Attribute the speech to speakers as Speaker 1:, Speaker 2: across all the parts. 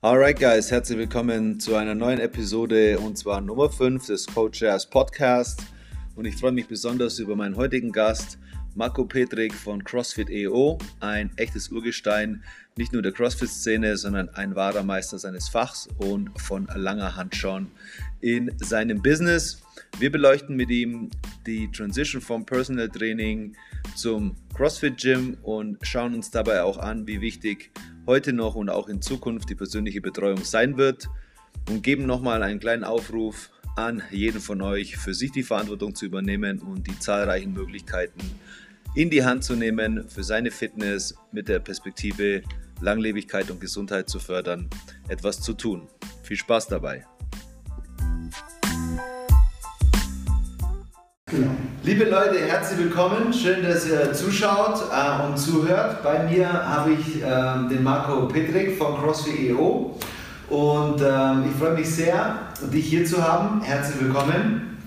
Speaker 1: Alright, guys, herzlich willkommen zu einer neuen Episode und zwar Nummer 5 des Coach Jazz Podcast. Und ich freue mich besonders über meinen heutigen Gast, Marco Petrik von CrossFit EO, ein echtes Urgestein, nicht nur der CrossFit-Szene, sondern ein wahrer Meister seines Fachs und von langer Hand schon in seinem Business. Wir beleuchten mit ihm die Transition vom Personal Training zum CrossFit Gym und schauen uns dabei auch an, wie wichtig heute noch und auch in Zukunft die persönliche Betreuung sein wird und geben nochmal einen kleinen Aufruf an jeden von euch, für sich die Verantwortung zu übernehmen und die zahlreichen Möglichkeiten in die Hand zu nehmen, für seine Fitness mit der Perspektive Langlebigkeit und Gesundheit zu fördern, etwas zu tun. Viel Spaß dabei! Genau. Liebe Leute, herzlich willkommen. Schön, dass ihr zuschaut äh, und zuhört. Bei mir habe ich äh, den Marco Petrik von CrossFit EO und ähm, ich freue mich sehr, dich hier zu haben. Herzlich willkommen.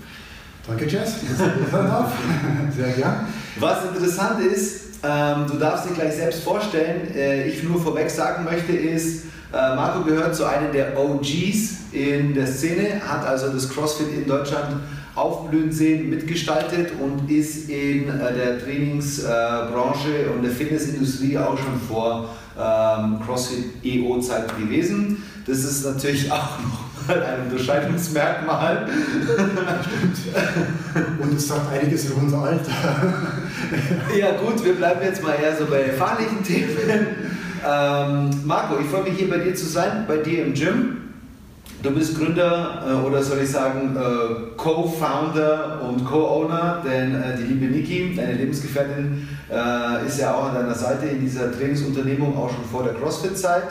Speaker 2: Danke, Jess. Sehr gern.
Speaker 1: Was interessant ist, ähm, du darfst dich gleich selbst vorstellen. Äh, ich nur vorweg sagen möchte, ist, äh, Marco gehört zu einem der OGs in der Szene, hat also das CrossFit in Deutschland aufblühen sehen, mitgestaltet und ist in äh, der Trainingsbranche und der Fitnessindustrie auch schon vor ähm, CrossFit EO-Zeiten gewesen. Das ist natürlich auch noch ein Unterscheidungsmerkmal.
Speaker 2: Stimmt. Und es sagt einiges über unser Alter.
Speaker 1: ja gut, wir bleiben jetzt mal eher so bei fahrlichen Themen. Ähm, Marco, ich freue mich hier bei dir zu sein, bei dir im Gym. Du bist Gründer äh, oder soll ich sagen äh, Co-Founder und Co-Owner, denn äh, die liebe Niki, deine Lebensgefährtin, äh, ist ja auch an deiner Seite in dieser Trainingsunternehmung auch schon vor der CrossFit-Zeit.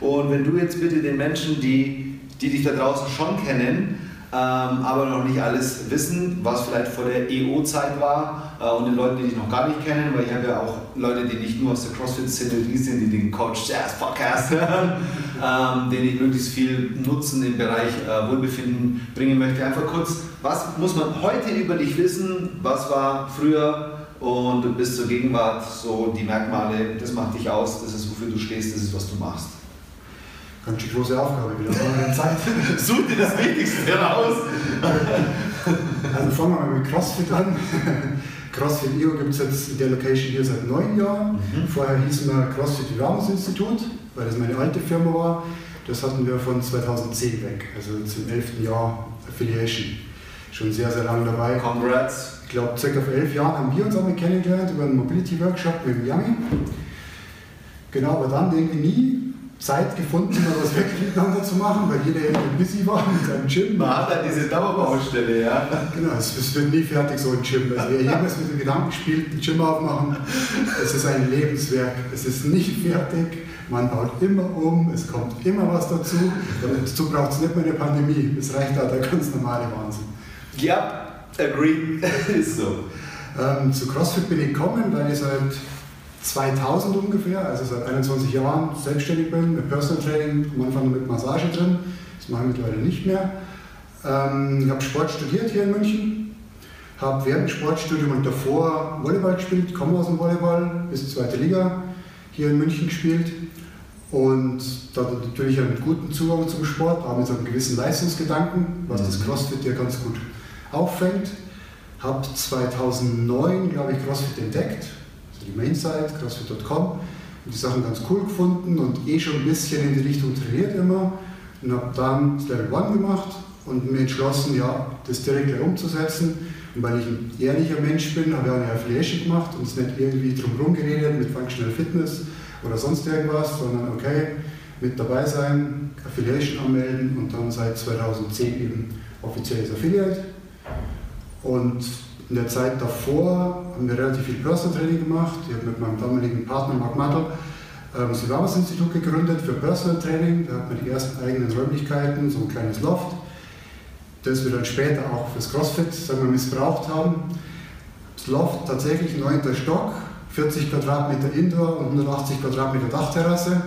Speaker 1: Und wenn du jetzt bitte den Menschen, die, die dich da draußen schon kennen, ähm, aber noch nicht alles wissen, was vielleicht vor der EO-Zeit war äh, und den Leuten, die dich noch gar nicht kennen, weil ich habe ja auch Leute, die nicht nur aus der CrossFit-Szene sind, die den Coach Jazz Podcast hören, ähm, denen ich möglichst viel Nutzen im Bereich äh, Wohlbefinden bringen möchte. Einfach kurz, was muss man heute über dich wissen? Was war früher und bis zur Gegenwart so die Merkmale, das macht dich aus, das ist wofür du stehst, das ist was du machst.
Speaker 2: Ganz schön große Aufgabe wieder. Zeit.
Speaker 1: Such dir das Wichtigste raus.
Speaker 2: also fangen wir mal mit CrossFit an. CrossFit EO gibt es jetzt in der Location hier seit neun Jahren. Mhm. Vorher hießen wir CrossFit Institut, weil das meine alte Firma war. Das hatten wir von 2010 weg, also zum elften Jahr Affiliation. Schon sehr, sehr lange dabei.
Speaker 1: Congrats.
Speaker 2: Ich glaube, circa vor elf Jahren haben wir uns auch mal kennengelernt über einen Mobility Workshop mit Yami. Genau, aber dann irgendwie nie Zeit gefunden, mal was wirklich miteinander zu machen, weil jeder irgendwie busy war mit seinem Gym.
Speaker 1: Man hat halt diese Dauerbaustelle, ja.
Speaker 2: Genau, es, wird nie fertig, so ein Gym. Also wer jemals mit dem Gedanken spielt, ein Gym aufmachen, es ist ein Lebenswerk. Es ist nicht fertig, man baut immer um, es kommt immer was dazu. Dazu braucht es nicht mehr eine Pandemie, es reicht da der ganz normale Wahnsinn.
Speaker 1: Ja, agree, ist so.
Speaker 2: Ähm, zu CrossFit bin ich gekommen, weil ich seit 2000 ungefähr, also seit 21 Jahren selbstständig bin, mit Personal Training, am Anfang mit Massage drin, das mache ich mittlerweile nicht mehr. Ähm, ich habe Sport studiert hier in München, habe während dem Sportstudium und davor Volleyball gespielt, komme aus dem Volleyball bis zweite Liga hier in München gespielt und da natürlich einen guten Zugang zum Sport, auch mit so einem gewissen Leistungsgedanken, was das mhm. CrossFit ja ganz gut auffängt. Habe 2009, glaube ich, CrossFit entdeckt, die Mainsite, crossfit.com, und die Sachen ganz cool gefunden und eh schon ein bisschen in die Richtung trainiert immer und habe dann das Level 1 gemacht und mir entschlossen, ja, das direkt gleich umzusetzen. Und weil ich ein ehrlicher Mensch bin, habe ich auch eine Affiliation gemacht und es nicht irgendwie drumherum geredet mit Functional Fitness oder sonst irgendwas, sondern okay, mit dabei sein, Affiliation anmelden und dann seit 2010 eben offizielles Affiliate. Und in der Zeit davor haben wir relativ viel Personal Training gemacht. Ich habe mit meinem damaligen Partner Mark Mattel ähm, das Silvamas Institut gegründet für Personal Training. Da hat man die ersten eigenen Räumlichkeiten, so ein kleines Loft, das wir dann später auch fürs CrossFit sagen wir, missbraucht haben. Das Loft tatsächlich 9. Stock, 40 Quadratmeter Indoor und 180 Quadratmeter Dachterrasse.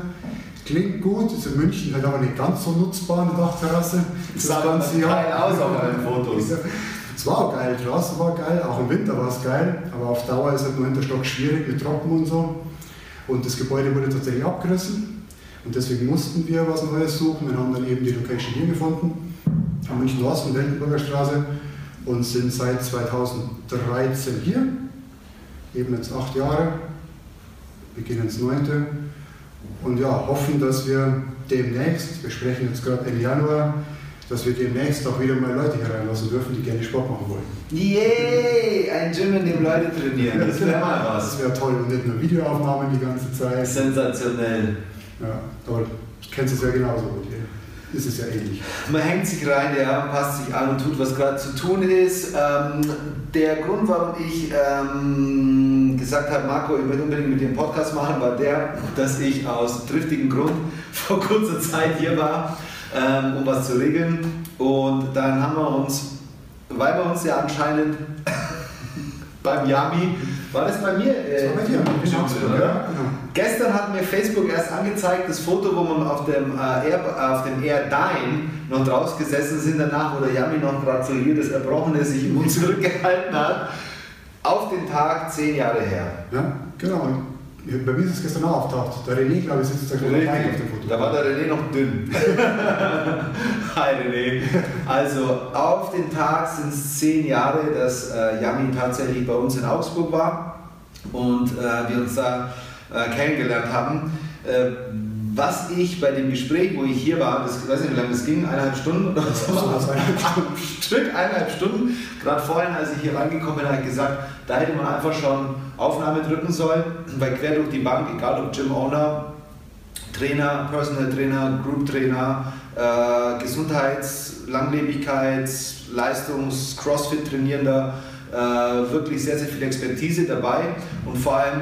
Speaker 2: Klingt gut, ist in München halt aber nicht ganz so nutzbar, eine Dachterrasse.
Speaker 1: Das, das sah ganz geil aus auf den Fotos.
Speaker 2: War geil, draußen war geil, auch im Winter war es geil, aber auf Dauer ist halt 9. Stock schwierig mit Trocken und so. Und das Gebäude wurde tatsächlich abgerissen und deswegen mussten wir was Neues suchen und haben dann eben die Location hier gefunden, am München Osten, Weltenburger Straße und sind seit 2013 hier, eben jetzt acht Jahre, beginnen ins neunte und ja, hoffen, dass wir demnächst, wir sprechen jetzt gerade Ende Januar, dass wir demnächst auch wieder mal Leute hier reinlassen dürfen, die gerne Sport machen wollen.
Speaker 1: Yay! Ein Gym, in dem Leute trainieren. Das wäre mal was.
Speaker 2: Das wäre toll und nicht nur Videoaufnahmen die ganze Zeit.
Speaker 1: Sensationell.
Speaker 2: Ja, aber du kennst es ja genauso gut hier. Ist es ja ähnlich.
Speaker 1: Man hängt sich rein, ja, passt sich an und tut, was gerade zu tun ist. Ähm, der Grund, warum ich ähm, gesagt habe, Marco, ich will unbedingt mit dir einen Podcast machen, war der, dass ich aus triftigen Grund vor kurzer Zeit hier war ähm, um was zu regeln. Und dann haben wir uns, weil wir uns ja anscheinend beim Yami, war das bei mir?
Speaker 2: Äh, das war bei dir,
Speaker 1: genau. ja. Gestern hat mir Facebook erst angezeigt, das Foto, wo wir auf dem, äh, Air, auf dem Air Dine noch draus gesessen sind, danach, wo der Yami noch gerade so hier das Erbrochene sich im Mund zurückgehalten hat, auf den Tag zehn Jahre her.
Speaker 2: Ja, genau. Bei mir ist es gestern auch auftaucht. Der René, glaube ich, sitzt da gerade auf dem Foto.
Speaker 1: Da war der René noch dünn. Hi René. Also auf den Tag sind es zehn Jahre, dass äh, Yami tatsächlich bei uns in Augsburg war und äh, wir uns da äh, kennengelernt haben. Was ich bei dem Gespräch, wo ich hier war, das, ich weiß nicht, wie lange das ging, eineinhalb Stunden oder so, so eineinhalb Stück, eineinhalb Stunden, gerade vorhin, als ich hier reingekommen bin, habe ich gesagt, da hätte man einfach schon Aufnahme drücken sollen, weil quer durch die Bank, egal ob Gym Owner, Trainer, Personal Trainer, Group Trainer, äh, Gesundheits-, Langlebigkeits-, Leistungs-, Crossfit-Trainierender, äh, wirklich sehr, sehr viel Expertise dabei und vor allem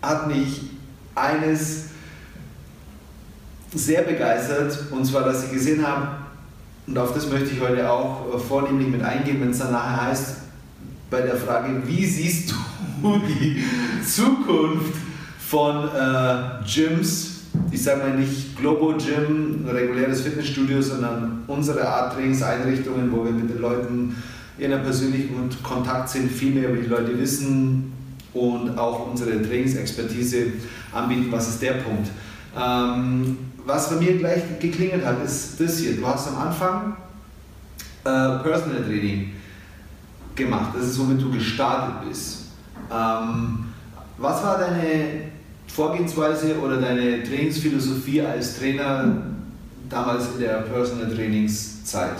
Speaker 1: hat mich eines sehr begeistert und zwar, dass ich gesehen habe, und auf das möchte ich heute auch äh, vornehmlich mit eingehen, wenn es dann nachher heißt, bei der Frage, wie siehst du die Zukunft von äh, Gyms, ich sage mal nicht Globo Gym, reguläres Fitnessstudio, sondern unsere Art Trainingseinrichtungen, wo wir mit den Leuten in einem persönlichen Kontakt sind, viel mehr über die Leute wissen und auch unsere Trainingsexpertise anbieten. Was ist der Punkt? Ähm, was bei mir gleich geklingelt hat, ist das hier. Du hast am Anfang äh, Personal Training gemacht. Das ist, womit du gestartet bist. Ähm, was war deine Vorgehensweise oder deine Trainingsphilosophie als Trainer damals in der Personal Trainingszeit?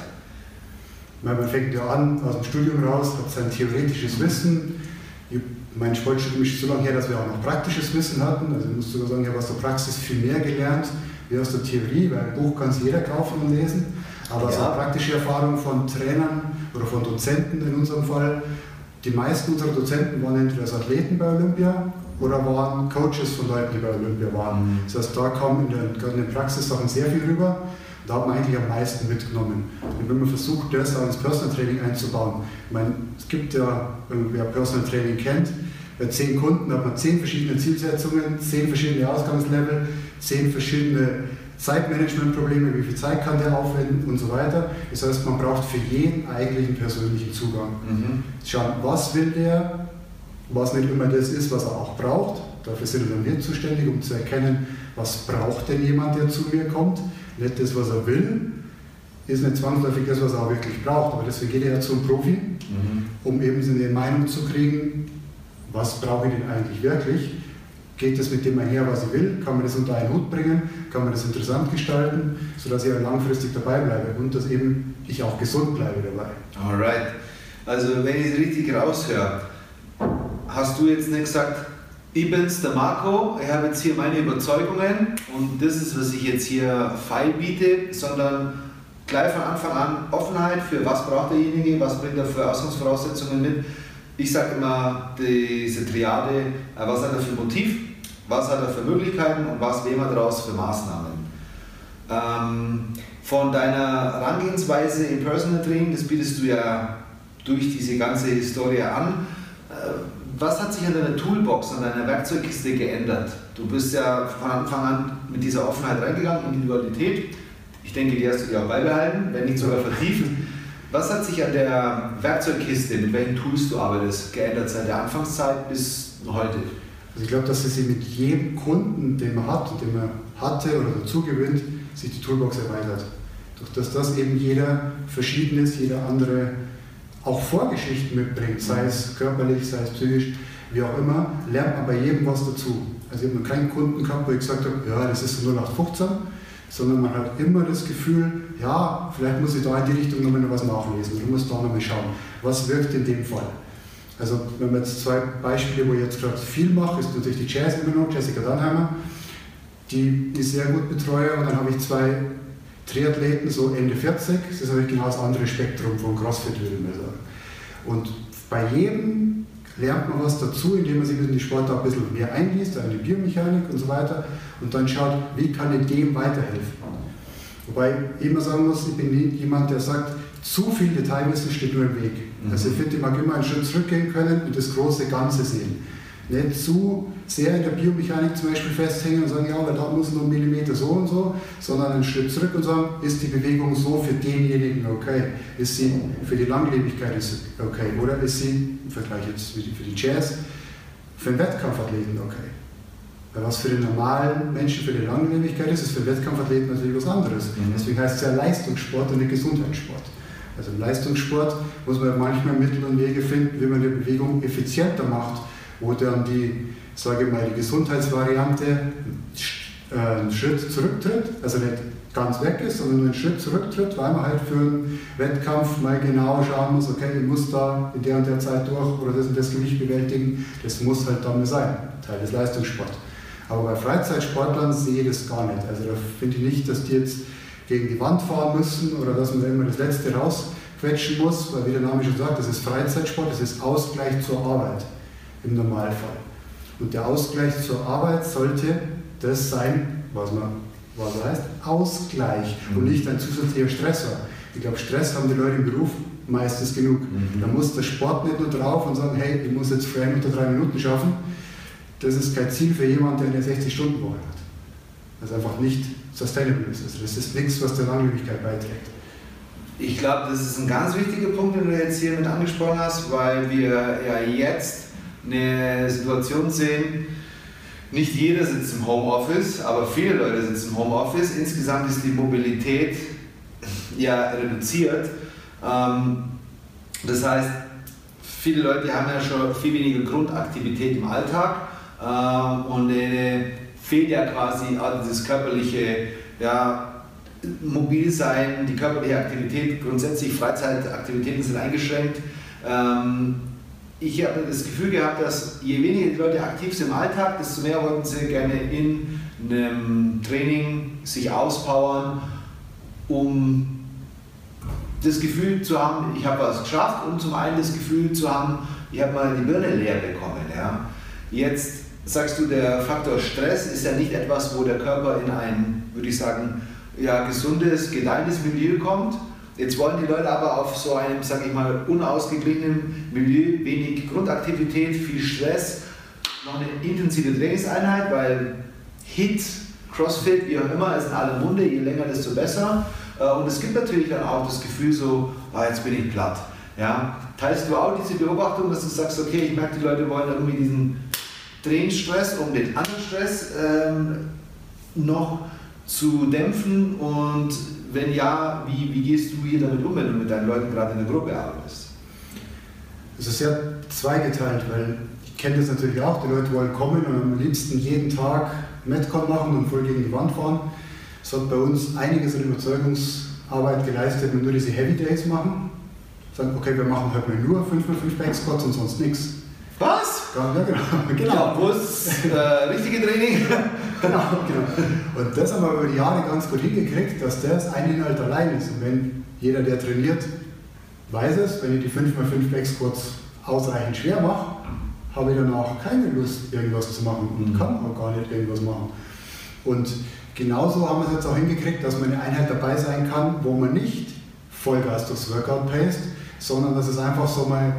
Speaker 2: Man fängt ja an aus dem Studium raus, hat sein theoretisches Wissen. Mein Sportstudium ist so lange her, dass wir auch noch praktisches Wissen hatten. Also ich muss sogar sagen, ich habe aus der Praxis viel mehr gelernt wie aus der Theorie, weil ein Buch kann sich jeder kaufen und lesen. Aber ja. so praktische Erfahrung von Trainern oder von Dozenten in unserem Fall. Die meisten unserer Dozenten waren entweder als Athleten bei Olympia oder waren Coaches von Leuten, die bei Olympia waren. Mhm. Das heißt, da kam in den, in den Praxissachen sehr viel rüber. Da hat man eigentlich am meisten mitgenommen. Und wenn man versucht, das auch ins Personal Training einzubauen, ich meine, es gibt ja, wer Personal Training kennt, bei zehn Kunden hat man zehn verschiedene Zielsetzungen, zehn verschiedene Ausgangslevel, zehn verschiedene Zeitmanagementprobleme, wie viel Zeit kann der aufwenden und so weiter. Das heißt, man braucht für jeden eigentlich einen persönlichen Zugang. Mhm. Schauen, was will der, was nicht immer das ist, was er auch braucht. Dafür sind dann wir zuständig, um zu erkennen, was braucht denn jemand, der zu mir kommt. Nicht das, was er will, ist nicht zwangsläufig das, was er auch wirklich braucht. Aber deswegen geht er ja zum Profi, mhm. um eben eine Meinung zu kriegen, was brauche ich denn eigentlich wirklich? Geht es mit dem einher, was ich will? Kann man das unter einen Hut bringen? Kann man das interessant gestalten, sodass ich auch langfristig dabei bleibe und dass eben ich auch gesund bleibe dabei?
Speaker 1: Alright. Also wenn ich es richtig raushöre, hast du jetzt nicht gesagt, ich bin's, der Marco, ich habe jetzt hier meine Überzeugungen und das ist, was ich jetzt hier feil biete, sondern gleich von Anfang an Offenheit für was braucht derjenige, was bringt er für Ausgangsvoraussetzungen mit. Ich sage immer diese Triade, äh, was hat er für Motiv, was hat er für Möglichkeiten und was wählen wir daraus für Maßnahmen. Ähm, von deiner Herangehensweise im Personal Training, das bietest du ja durch diese ganze Historie an. Äh, was hat sich an deiner Toolbox, an deiner Werkzeugkiste geändert? Du bist ja von Anfang an mit dieser Offenheit reingegangen, Individualität. Ich denke, die hast du dir auch beibehalten, wenn nicht sogar vertieft. Was hat sich an der Werkzeugkiste, mit welchen Tools du arbeitest, geändert seit der Anfangszeit bis heute?
Speaker 2: Also ich glaube, dass sie mit jedem Kunden, den man hat, den man hatte oder dazu gewinnt, sich die Toolbox erweitert. Durch das das eben jeder verschieden ist, jeder andere auch Vorgeschichten mitbringt, sei es körperlich, sei es psychisch, wie auch immer, lernt man bei jedem was dazu. Also ich habe noch keinen Kunden gehabt, wo ich gesagt habe, ja, das ist nur nach 15, sondern man hat immer das Gefühl, ja, vielleicht muss ich da in die Richtung nochmal was nachlesen oder muss da nochmal schauen, was wirkt in dem Fall. Also wenn man jetzt zwei Beispiele, wo ich jetzt gerade viel mache, ist natürlich die Jazz immer noch, Jessica Dannheimer, die ich sehr gut betreue und dann habe ich zwei Triathleten, so Ende 40, das ist natürlich genau das andere Spektrum von CrossFit, würde ich mal sagen. Und bei jedem lernt man was dazu, indem man sich in die Sportart ein bisschen mehr einliest, in die Biomechanik und so weiter und dann schaut, wie kann ich dem weiterhelfen. Wobei ich immer sagen muss, ich bin jemand, der sagt, zu viel Detailwissen steht nur im Weg. Also ich finde, mag immer einen Schritt zurückgehen können und das große Ganze sehen. Nicht zu sehr in der Biomechanik zum Beispiel festhängen und sagen, ja, aber da muss nur ein Millimeter so und so, sondern einen Schritt zurück und sagen, ist die Bewegung so für denjenigen okay? Ist sie für die Langlebigkeit okay? Oder ist sie, im Vergleich jetzt für die Jazz, für einen Wettkampfathleten okay? Weil was für den normalen Menschen für die Langlebigkeit ist, ist für Wettkampfathleten natürlich was anderes. Mhm. Deswegen heißt es ja Leistungssport und nicht Gesundheitssport. Also im Leistungssport muss man manchmal Mittel und Wege finden, wie man die Bewegung effizienter macht, wo dann die, sage ich mal, die Gesundheitsvariante äh, einen Schritt zurücktritt, also nicht ganz weg ist, sondern nur einen Schritt zurücktritt, weil man halt für einen Wettkampf mal genau schauen muss, okay, ich muss da in der und der Zeit durch oder das und das Gewicht bewältigen, das muss halt dann sein, Teil des Leistungssports. Aber bei Freizeitsportlern sehe ich das gar nicht. Also da finde ich nicht, dass die jetzt gegen die Wand fahren müssen oder dass man immer das Letzte rausquetschen muss, weil wie der Name schon sagt, das ist Freizeitsport, das ist Ausgleich zur Arbeit im Normalfall. Und der Ausgleich zur Arbeit sollte das sein, was man was heißt, Ausgleich mhm. und nicht ein zusätzlicher Stressor. Ich glaube, Stress haben die Leute im Beruf meistens genug. Mhm. Da muss der Sport nicht nur drauf und sagen, hey, ich muss jetzt Frame unter drei Minuten schaffen, das ist kein Ziel für jemanden, der eine 60-Stunden-Woche hat. Das einfach nicht sustainable ist. Also das ist nichts, was der Langlebigkeit beiträgt.
Speaker 1: Ich glaube, das ist ein ganz wichtiger Punkt, den du jetzt hier mit angesprochen hast, weil wir ja jetzt eine Situation sehen, nicht jeder sitzt im Homeoffice, aber viele Leute sitzen im Homeoffice. Insgesamt ist die Mobilität ja reduziert. Ähm, das heißt, viele Leute haben ja schon viel weniger Grundaktivität im Alltag ähm, und äh, fehlt ja quasi auch dieses körperliche ja, Mobilsein, die körperliche Aktivität, grundsätzlich Freizeitaktivitäten sind eingeschränkt. Ähm, ich habe das Gefühl gehabt, dass je weniger die Leute aktiv sind im Alltag, desto mehr wollten sie gerne in einem Training sich auspowern, um das Gefühl zu haben, ich habe was geschafft und zum einen das Gefühl zu haben, ich habe mal die Birne leer bekommen. Ja. Jetzt sagst du, der Faktor Stress ist ja nicht etwas, wo der Körper in ein, würde ich sagen, ja, gesundes, gedeihendes Milieu kommt. Jetzt wollen die Leute aber auf so einem, sage ich mal, unausgeglichenen Milieu wenig Grundaktivität, viel Stress, noch eine intensive Trainingseinheit, weil Hit, Crossfit, wie auch immer, ist in aller Munde, je länger, desto besser. Äh, und es gibt natürlich dann auch das Gefühl so, oh, jetzt bin ich platt. Ja? Teilst du auch diese Beobachtung, dass du sagst, okay, ich merke, die Leute wollen irgendwie diesen Trainingsstress, um den anderen Stress ähm, noch zu dämpfen und wenn ja, wie, wie gehst du hier damit um, wenn du mit deinen Leuten gerade in der Gruppe arbeitest?
Speaker 2: Es ist ja zweigeteilt, weil ich kenne das natürlich auch, die Leute wollen kommen und am liebsten jeden Tag Metcon machen und voll gegen die Wand fahren. Es hat bei uns einiges an Überzeugungsarbeit geleistet, wenn wir nur diese Heavy Days machen. Sagen, okay, wir machen heute mal nur 5x5 Backsquats und sonst nichts.
Speaker 1: Was?
Speaker 2: Ja, genau.
Speaker 1: genau. Ist äh, richtige Training?
Speaker 2: genau, genau. Und das haben wir über die Jahre ganz gut hingekriegt, dass das ein Inhalt allein ist. Und wenn jeder, der trainiert, weiß es, wenn ich die 5x5 Backsquats ausreichend schwer mache, habe ich danach keine Lust, irgendwas zu machen und mhm. kann auch gar nicht irgendwas machen. Und genauso haben wir es jetzt auch hingekriegt, dass man eine Einheit dabei sein kann, wo man nicht Vollgas durchs Workout paced, sondern dass es einfach so mal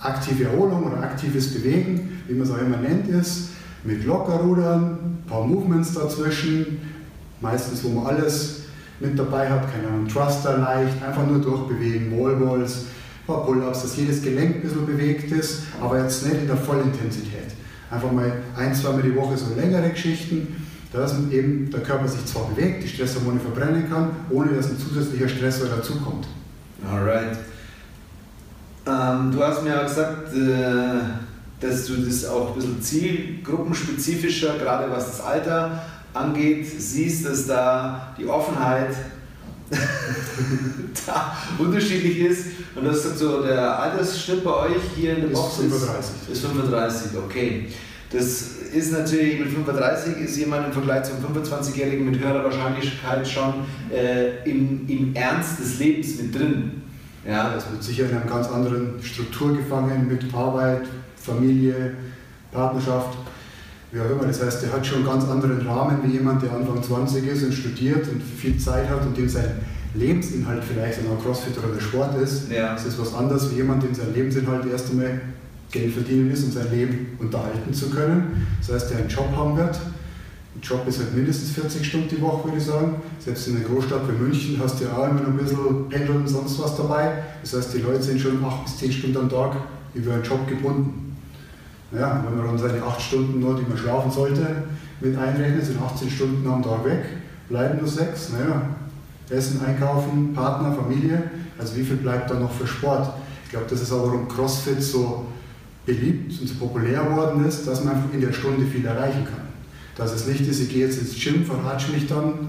Speaker 2: aktive Erholung oder aktives Bewegen, wie man es auch immer nennt, ist, mit Lockerrudern, ein paar Movements dazwischen, meistens wo man alles mit dabei habt, keine Ahnung, Thruster leicht, einfach nur durchbewegen, Wallballs, ein paar Pull-Ups, dass jedes Gelenk ein bisschen bewegt ist, aber jetzt nicht in der Vollintensität. Einfach mal ein, zweimal die Woche so längere Geschichten, dass eben der Körper sich zwar bewegt, die Stresshormone verbrennen kann, ohne dass ein zusätzlicher Stressor dazukommt.
Speaker 1: Alright. Ähm, du hast mir ja gesagt, äh, dass du das auch ein bisschen zielgruppenspezifischer, gerade was das Alter angeht, siehst, dass da die Offenheit da unterschiedlich ist. Und das ist so der Altersschnitt bei euch hier in der Box
Speaker 2: ist 35.
Speaker 1: Ist 35, okay. Das ist natürlich mit 35 ist jemand im Vergleich zum 25-Jährigen mit höherer Wahrscheinlichkeit schon äh, im, im Ernst des Lebens mit drin.
Speaker 2: Ja. Das wird sicher in einer ganz anderen Struktur gefangen mit Arbeit, Familie, Partnerschaft, wie auch immer. Das heißt, er hat schon einen ganz anderen Rahmen wie jemand, der Anfang 20 ist und studiert und viel Zeit hat und dem sein Lebensinhalt vielleicht ein Crossfit oder der Sport ist. Ja. Das ist was anderes wie jemand, dem sein Lebensinhalt erst einmal Geld verdienen ist, um sein Leben unterhalten zu können. Das heißt, der einen Job haben wird. Job ist halt mindestens 40 Stunden die Woche, würde ich sagen. Selbst in einer Großstadt wie München hast du ja auch immer noch ein bisschen Pendeln und sonst was dabei. Das heißt, die Leute sind schon 8 bis 10 Stunden am Tag über einen Job gebunden. Ja, wenn man dann seine 8 Stunden nur, die man schlafen sollte, mit einrechnet, sind 18 Stunden am Tag weg, bleiben nur 6. Naja, Essen, Einkaufen, Partner, Familie. Also wie viel bleibt da noch für Sport? Ich glaube, das ist auch, warum CrossFit so beliebt und so populär geworden ist, dass man in der Stunde viel erreichen kann. Dass es nicht ist, ich gehe jetzt ins Gym, verratsche mich dann,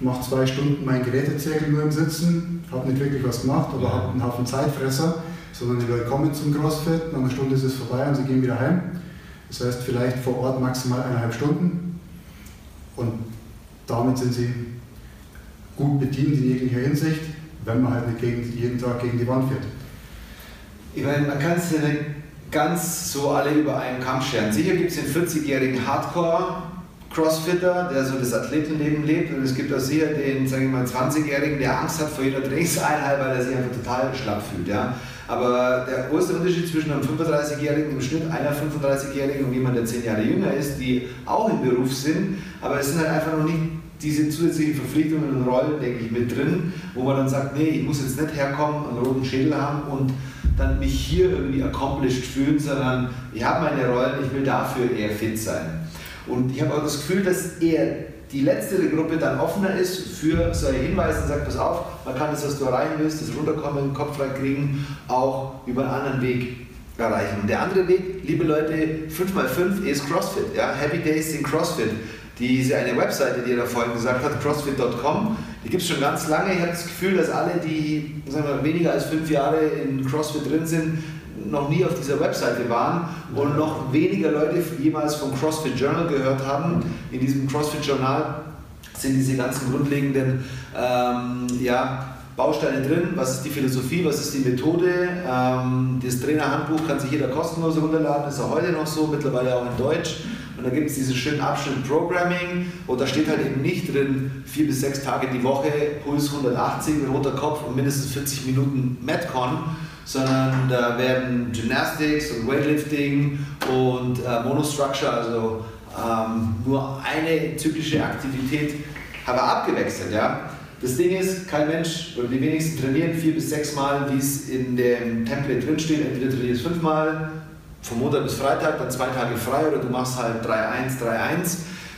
Speaker 2: mache zwei Stunden mein Gerätezirkel nur im Sitzen, habe nicht wirklich was gemacht, aber ja. habe einen Haufen Zeitfresser, sondern die Leute kommen zum CrossFit, nach einer Stunde ist es vorbei und sie gehen wieder heim. Das heißt vielleicht vor Ort maximal eineinhalb Stunden und damit sind sie gut bedient in jeglicher Hinsicht, wenn man halt nicht jeden Tag gegen die Wand fährt.
Speaker 1: Ich meine, man kann es nicht ganz so alle über einen Kamm scheren. Sicher gibt es den 40-jährigen Hardcore Crossfitter, der so das Athletenleben lebt und es gibt auch sicher den, sagen wir mal, 20-jährigen, der Angst hat vor jeder Trainingseinheit, weil er sich einfach total schlapp fühlt. Ja? Aber der große Unterschied zwischen einem 35-Jährigen im Schnitt, einer 35-Jährigen und jemand, der 10 Jahre jünger ist, die auch im Beruf sind, aber es sind halt einfach noch nicht diese zusätzlichen Verpflichtungen und Rollen, denke ich, mit drin, wo man dann sagt, nee, ich muss jetzt nicht herkommen, einen roten Schädel haben und dann mich hier irgendwie accomplished fühlen, sondern ich habe meine Rollen, ich will dafür eher fit sein. Und ich habe auch das Gefühl, dass eher die letzte Gruppe dann offener ist für solche Hinweise und sagt, pass auf, man kann das, was du erreichen willst, das Runterkommen, Kopf frei kriegen, auch über einen anderen Weg erreichen. Und der andere Weg, liebe Leute, 5x5 ist CrossFit. Ja? Happy Days in CrossFit. Diese eine Webseite, die er da vorhin gesagt hat, crossfit.com, die gibt es schon ganz lange. Ich habe das Gefühl, dass alle, die sagen wir, weniger als fünf Jahre in CrossFit drin sind, noch nie auf dieser Webseite waren und noch weniger Leute jemals vom CrossFit Journal gehört haben. In diesem CrossFit Journal sind diese ganzen grundlegenden ähm, ja, Bausteine drin. Was ist die Philosophie, was ist die Methode? Ähm, das Trainerhandbuch kann sich jeder kostenlos runterladen, ist auch heute noch so, mittlerweile auch in Deutsch. Und da gibt es diesen schönen Abschnitt Programming und da steht halt eben nicht drin, vier bis sechs Tage die Woche, Puls 180, roter Kopf und mindestens 40 Minuten Metcon, sondern da werden Gymnastics und Weightlifting und äh, Monostructure, also ähm, nur eine zyklische Aktivität, aber abgewechselt. Ja? Das Ding ist, kein Mensch oder die wenigsten trainieren vier bis sechs Mal, wie es in dem Template drinsteht. Entweder trainierst fünfmal, von Montag bis Freitag, dann zwei Tage frei oder du machst halt 3-1, 3-1.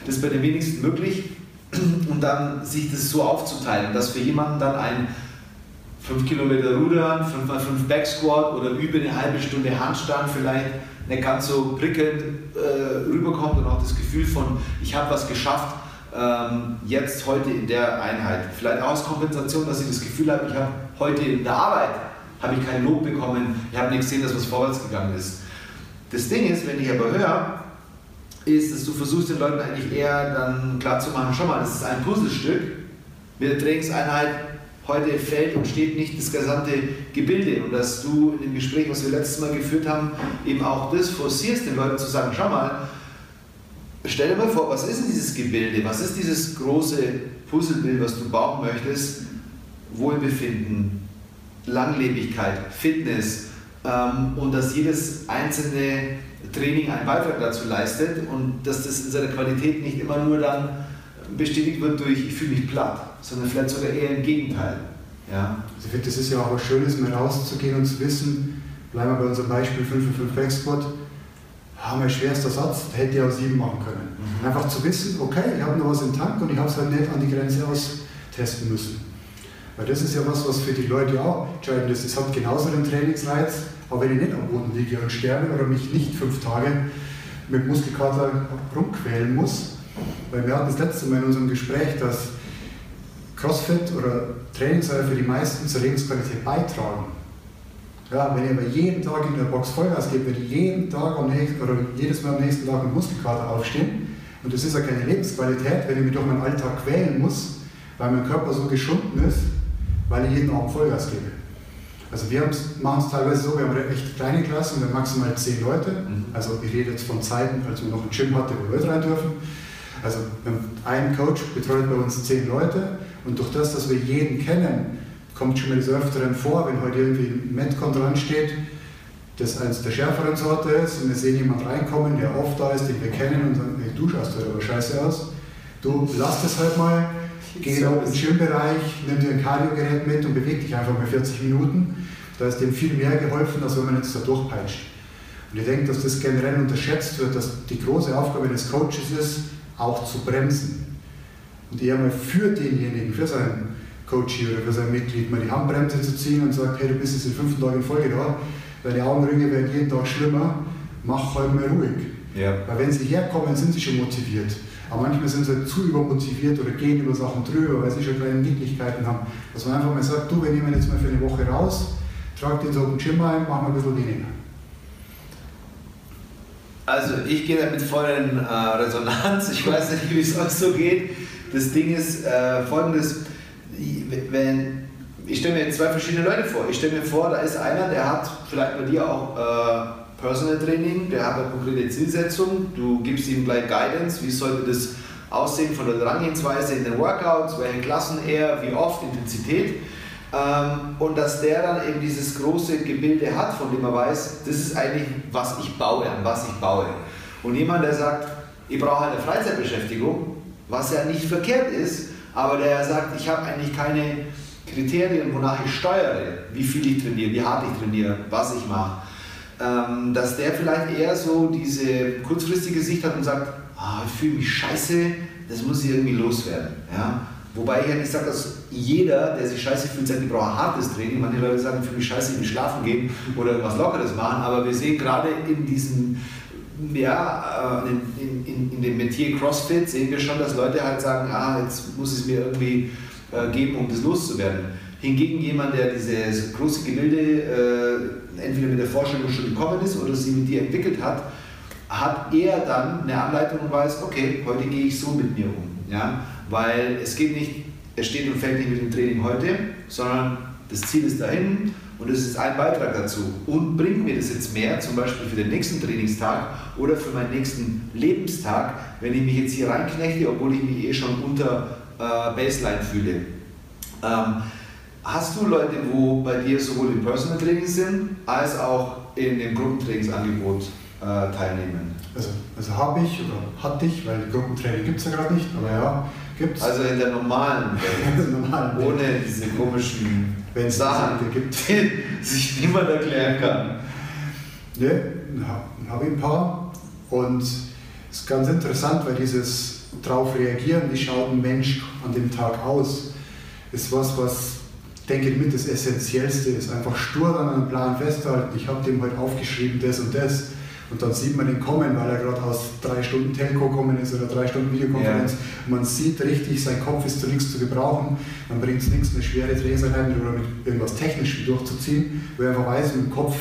Speaker 1: Das ist bei den wenigsten möglich. Und dann sich das so aufzuteilen, dass für jemanden dann ein 5 Kilometer Rudern, 5x5 Backsquat oder über eine halbe Stunde Handstand vielleicht nicht ganz so prickelnd äh, rüberkommt und auch das Gefühl von, ich habe was geschafft, ähm, jetzt heute in der Einheit. Vielleicht auch als Kompensation, dass ich das Gefühl habe, ich habe heute in der Arbeit habe ich kein Lob bekommen, ich habe nicht gesehen, dass was vorwärts gegangen ist. Das Ding ist, wenn ich aber höre, ist, dass du versuchst den Leuten eigentlich eher dann klarzumachen, schau mal, das ist ein Puzzlestück mit der Trainingseinheit, heute fällt und steht nicht das gesamte Gebilde. Und dass du in dem Gespräch, was wir letztes Mal geführt haben, eben auch das forcierst, den Leuten zu sagen, schau mal, stell dir mal vor, was ist denn dieses Gebilde, was ist dieses große Puzzlebild, was du bauen möchtest, Wohlbefinden, Langlebigkeit, Fitness, und dass jedes einzelne Training einen Beitrag dazu leistet und dass das in seiner Qualität nicht immer nur dann bestätigt wird durch ich fühle mich platt, sondern vielleicht sogar eher im Gegenteil. Ja?
Speaker 2: Also ich finde, das ist ja auch was Schönes, mal rauszugehen und zu wissen, bleiben wir bei unserem Beispiel 5 5 Backspot, ah, mein schwerster Satz, hätte ich auch 7 machen können. Mhm. Einfach zu wissen, okay, ich habe noch was im Tank und ich habe es halt nicht an die Grenze austesten müssen. Weil das ist ja was, was für die Leute auch entscheidend ist. Es hat genauso den Trainingsreiz, aber wenn ich nicht am Boden liege und sterbe oder mich nicht fünf Tage mit Muskelkater rumquälen muss, weil wir hatten das letzte Mal in unserem Gespräch, dass CrossFit oder Trainingsreihe für die meisten zur Lebensqualität beitragen. Ja, wenn ich aber jeden Tag in der Box Vollgas gebe, wenn ich jeden Tag am nächsten, oder jedes Mal am nächsten Tag mit Muskelkater aufstehe, und das ist ja keine Lebensqualität, wenn ich mich durch meinen Alltag quälen muss, weil mein Körper so geschunden ist, weil ich jeden Abend Vollgas gebe. Also wir machen es teilweise so, wir haben echt kleine Klassen, wir haben maximal zehn Leute. Mhm. Also ich rede jetzt von Zeiten, als wir noch ein Gym hatten, wo Leute rein dürfen. Also ein Coach betreut bei uns zehn Leute und durch das, dass wir jeden kennen, kommt schon mal des Öfteren vor, wenn heute irgendwie ein Metcon dran steht, das eines der schärferen Sorte ist und wir sehen jemanden reinkommen, der oft da ist, den wir kennen und sagen, hey, du schaust heute aber scheiße aus. Du lass das halt mal, geh so in den Gymbereich, nimm dir ein Cardio-Gerät mit und beweg dich einfach mal 40 Minuten. Da ist dem viel mehr geholfen, als wenn man jetzt da durchpeitscht. Und ich denke, dass das generell unterschätzt wird, dass die große Aufgabe des Coaches ist, auch zu bremsen. Und eher mal für denjenigen, für seinen Coach hier oder für sein Mitglied mal die Handbremse zu ziehen und sagt, hey, du bist jetzt den fünften Tag in Folge da, deine Augenringe werden jeden Tag schlimmer, mach halt mal ruhig. Ja. Weil wenn sie herkommen, sind sie schon motiviert. Aber manchmal sind sie halt zu übermotiviert oder gehen über Sachen drüber, weil sie schon kleine Niedlichkeiten haben. Dass man einfach mal sagt, du, wir nehmen jetzt mal für eine Woche raus, trag den so auf den Gym ein, mach mal ein bisschen weniger.
Speaker 1: Also ich gehe da mit vollen äh, Resonanz. Ich weiß nicht, wie es euch so geht. Das Ding ist äh, folgendes, wenn, ich stelle mir jetzt zwei verschiedene Leute vor. Ich stelle mir vor, da ist einer, der hat vielleicht bei dir auch äh, Personal Training, der hat eine konkrete Zielsetzung, du gibst ihm gleich Guidance, wie sollte das aussehen von der Herangehensweise in den Workouts, welche Klassen er, wie oft, Intensität. Ähm, und dass der dann eben dieses große Gebilde hat, von dem er weiß, das ist eigentlich, was ich baue, an was ich baue. Und jemand, der sagt, ich brauche eine Freizeitbeschäftigung, was ja nicht verkehrt ist, aber der sagt, ich habe eigentlich keine Kriterien, wonach ich steuere, wie viel ich trainiere, wie hart ich trainiere, was ich mache. Ähm, dass der vielleicht eher so diese kurzfristige Sicht hat und sagt, ah, ich fühle mich scheiße, das muss ich irgendwie loswerden. Ja? Wobei ich ja nicht sage, dass jeder, der sich scheiße fühlt, sagt, ich brauche hartes Training. Manche Leute sagen, ich fühle mich scheiße, ich will schlafen gehen oder irgendwas Lockeres machen. Aber wir sehen gerade in diesem, ja, äh, in, in, in dem Metier CrossFit, sehen wir schon, dass Leute halt sagen, ah, jetzt muss es mir irgendwie äh, geben, um das loszuwerden. Hingegen jemand, der dieses große Gebilde äh, entweder mit der Vorstellung schon gekommen ist oder sie mit dir entwickelt hat, hat eher dann eine Anleitung und weiß, okay, heute gehe ich so mit mir um. Ja? Weil es geht nicht, es steht und fällt nicht mit dem Training heute, sondern das Ziel ist dahin und es ist ein Beitrag dazu. Und bringt mir das jetzt mehr, zum Beispiel für den nächsten Trainingstag oder für meinen nächsten Lebenstag, wenn ich mich jetzt hier reinknechte, obwohl ich mich eh schon unter äh, Baseline fühle. Ähm, hast du Leute, wo bei dir sowohl im Personal Training sind, als auch in dem Gruppentrainingsangebot äh, teilnehmen?
Speaker 2: Also, also habe ich oder hatte ich, weil Gruppentraining gibt es ja gerade nicht, aber ja,
Speaker 1: Gibt's? Also in der normalen Welt, normalen Welt. ohne diese komischen Wenn Sachen, die gibt, die sich niemand erklären kann.
Speaker 2: Ne, habe ich ein paar. Und es ist ganz interessant, weil dieses darauf reagieren, wie schaut ein Mensch an dem Tag aus, ist was, was denke ich mit das Essentiellste ist. Einfach stur an einem Plan festhalten. Ich habe dem heute aufgeschrieben, das und das. Und dann sieht man ihn kommen, weil er gerade aus drei Stunden Telco gekommen ist oder drei Stunden Videokonferenz. Ja. Man sieht richtig, sein Kopf ist zu nichts zu gebrauchen. Dann bringt es nichts, eine schwere Trainingseinheit oder mit irgendwas technisch durchzuziehen, weil er einfach weiß, mit dem Kopf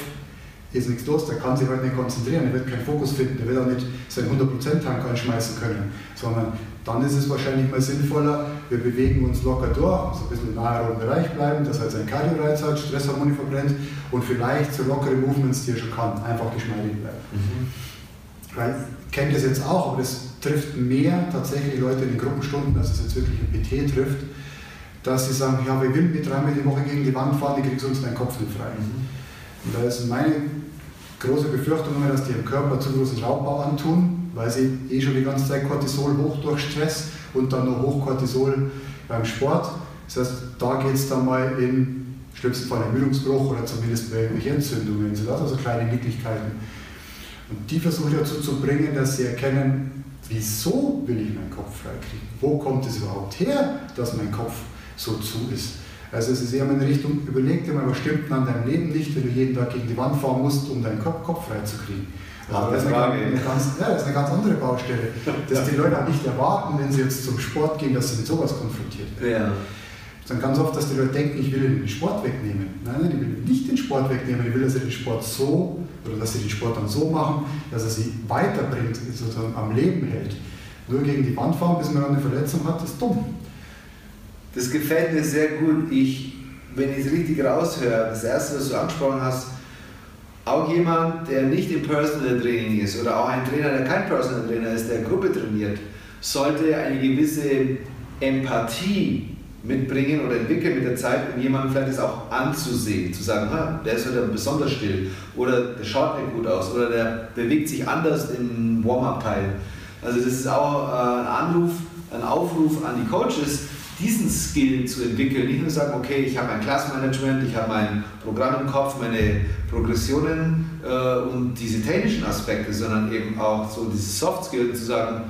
Speaker 2: ist nichts los, der kann sich halt nicht konzentrieren, er wird keinen Fokus finden, er wird auch nicht seinen 100%-Tank anschmeißen können, sondern dann ist es wahrscheinlich mal sinnvoller, wir bewegen uns locker durch, so ein bisschen im anaeroben Bereich bleiben, dass er seinen Cardio-Reiz hat, Stresshormone verbrennt und vielleicht so lockere Movements, die er schon kann, einfach geschmeidig bleiben. Mhm. Weil ich kenne das jetzt auch, aber das trifft mehr tatsächlich Leute in den Gruppenstunden, als es jetzt wirklich ein PT trifft, dass sie sagen, ja, wir will mit dreimal die Woche gegen die Wand fahren, die kriegst uns deinen Kopf nicht frei. Mhm. Und da ist meine große Befürchtung immer, dass die im Körper zu großen Raubbau antun, weil sie eh schon die ganze Zeit Cortisol hoch durch Stress und dann noch hoch Cortisol beim Sport. Das heißt, da geht es dann mal in schlimmsten Fall Ermüdungsbruch oder zumindest bei irgendwelchen Entzündungen. Das also kleine Nicklichkeiten. Und die versuche ich dazu zu bringen, dass sie erkennen, wieso will ich meinen Kopf freikriegen? Wo kommt es überhaupt her, dass mein Kopf so zu ist? Also es ist eher in Richtung, überleg dir mal, was stimmt an deinem Leben nicht, wenn du jeden Tag gegen die Wand fahren musst, um deinen Kopf, Kopf freizukriegen. Also das, ist eine, eine ganz, ja, das ist eine ganz andere Baustelle, dass die Leute auch nicht erwarten, wenn sie jetzt zum Sport gehen, dass sie mit sowas konfrontiert werden. Ja. Dann ganz oft, dass die Leute denken, ich will ihnen den Sport wegnehmen. Nein, nein, ich will nicht den Sport wegnehmen, ich will, dass sie den Sport so, oder dass sie den Sport dann so machen, dass er sie weiterbringt, sozusagen am Leben hält. Nur gegen die Wand fahren, bis man eine Verletzung hat, ist dumm.
Speaker 1: Das gefällt mir sehr gut. Ich, wenn ich es richtig raushöre, das erste, was du angesprochen hast, auch jemand, der nicht im Personal Training ist oder auch ein Trainer, der kein Personal Trainer ist, der Gruppe trainiert, sollte eine gewisse Empathie mitbringen oder entwickeln mit der Zeit, um jemanden vielleicht das auch anzusehen, zu sagen, ha, der ist heute besonders still oder der schaut nicht gut aus oder der bewegt sich anders im Warm-up-Teil. Also das ist auch äh, ein Anruf, ein Aufruf an die Coaches, diesen Skill zu entwickeln, nicht nur sagen, okay, ich habe mein Klassenmanagement, ich habe mein Programm im Kopf, meine Progressionen äh, und diese technischen Aspekte, sondern eben auch so diese Soft Skill zu sagen,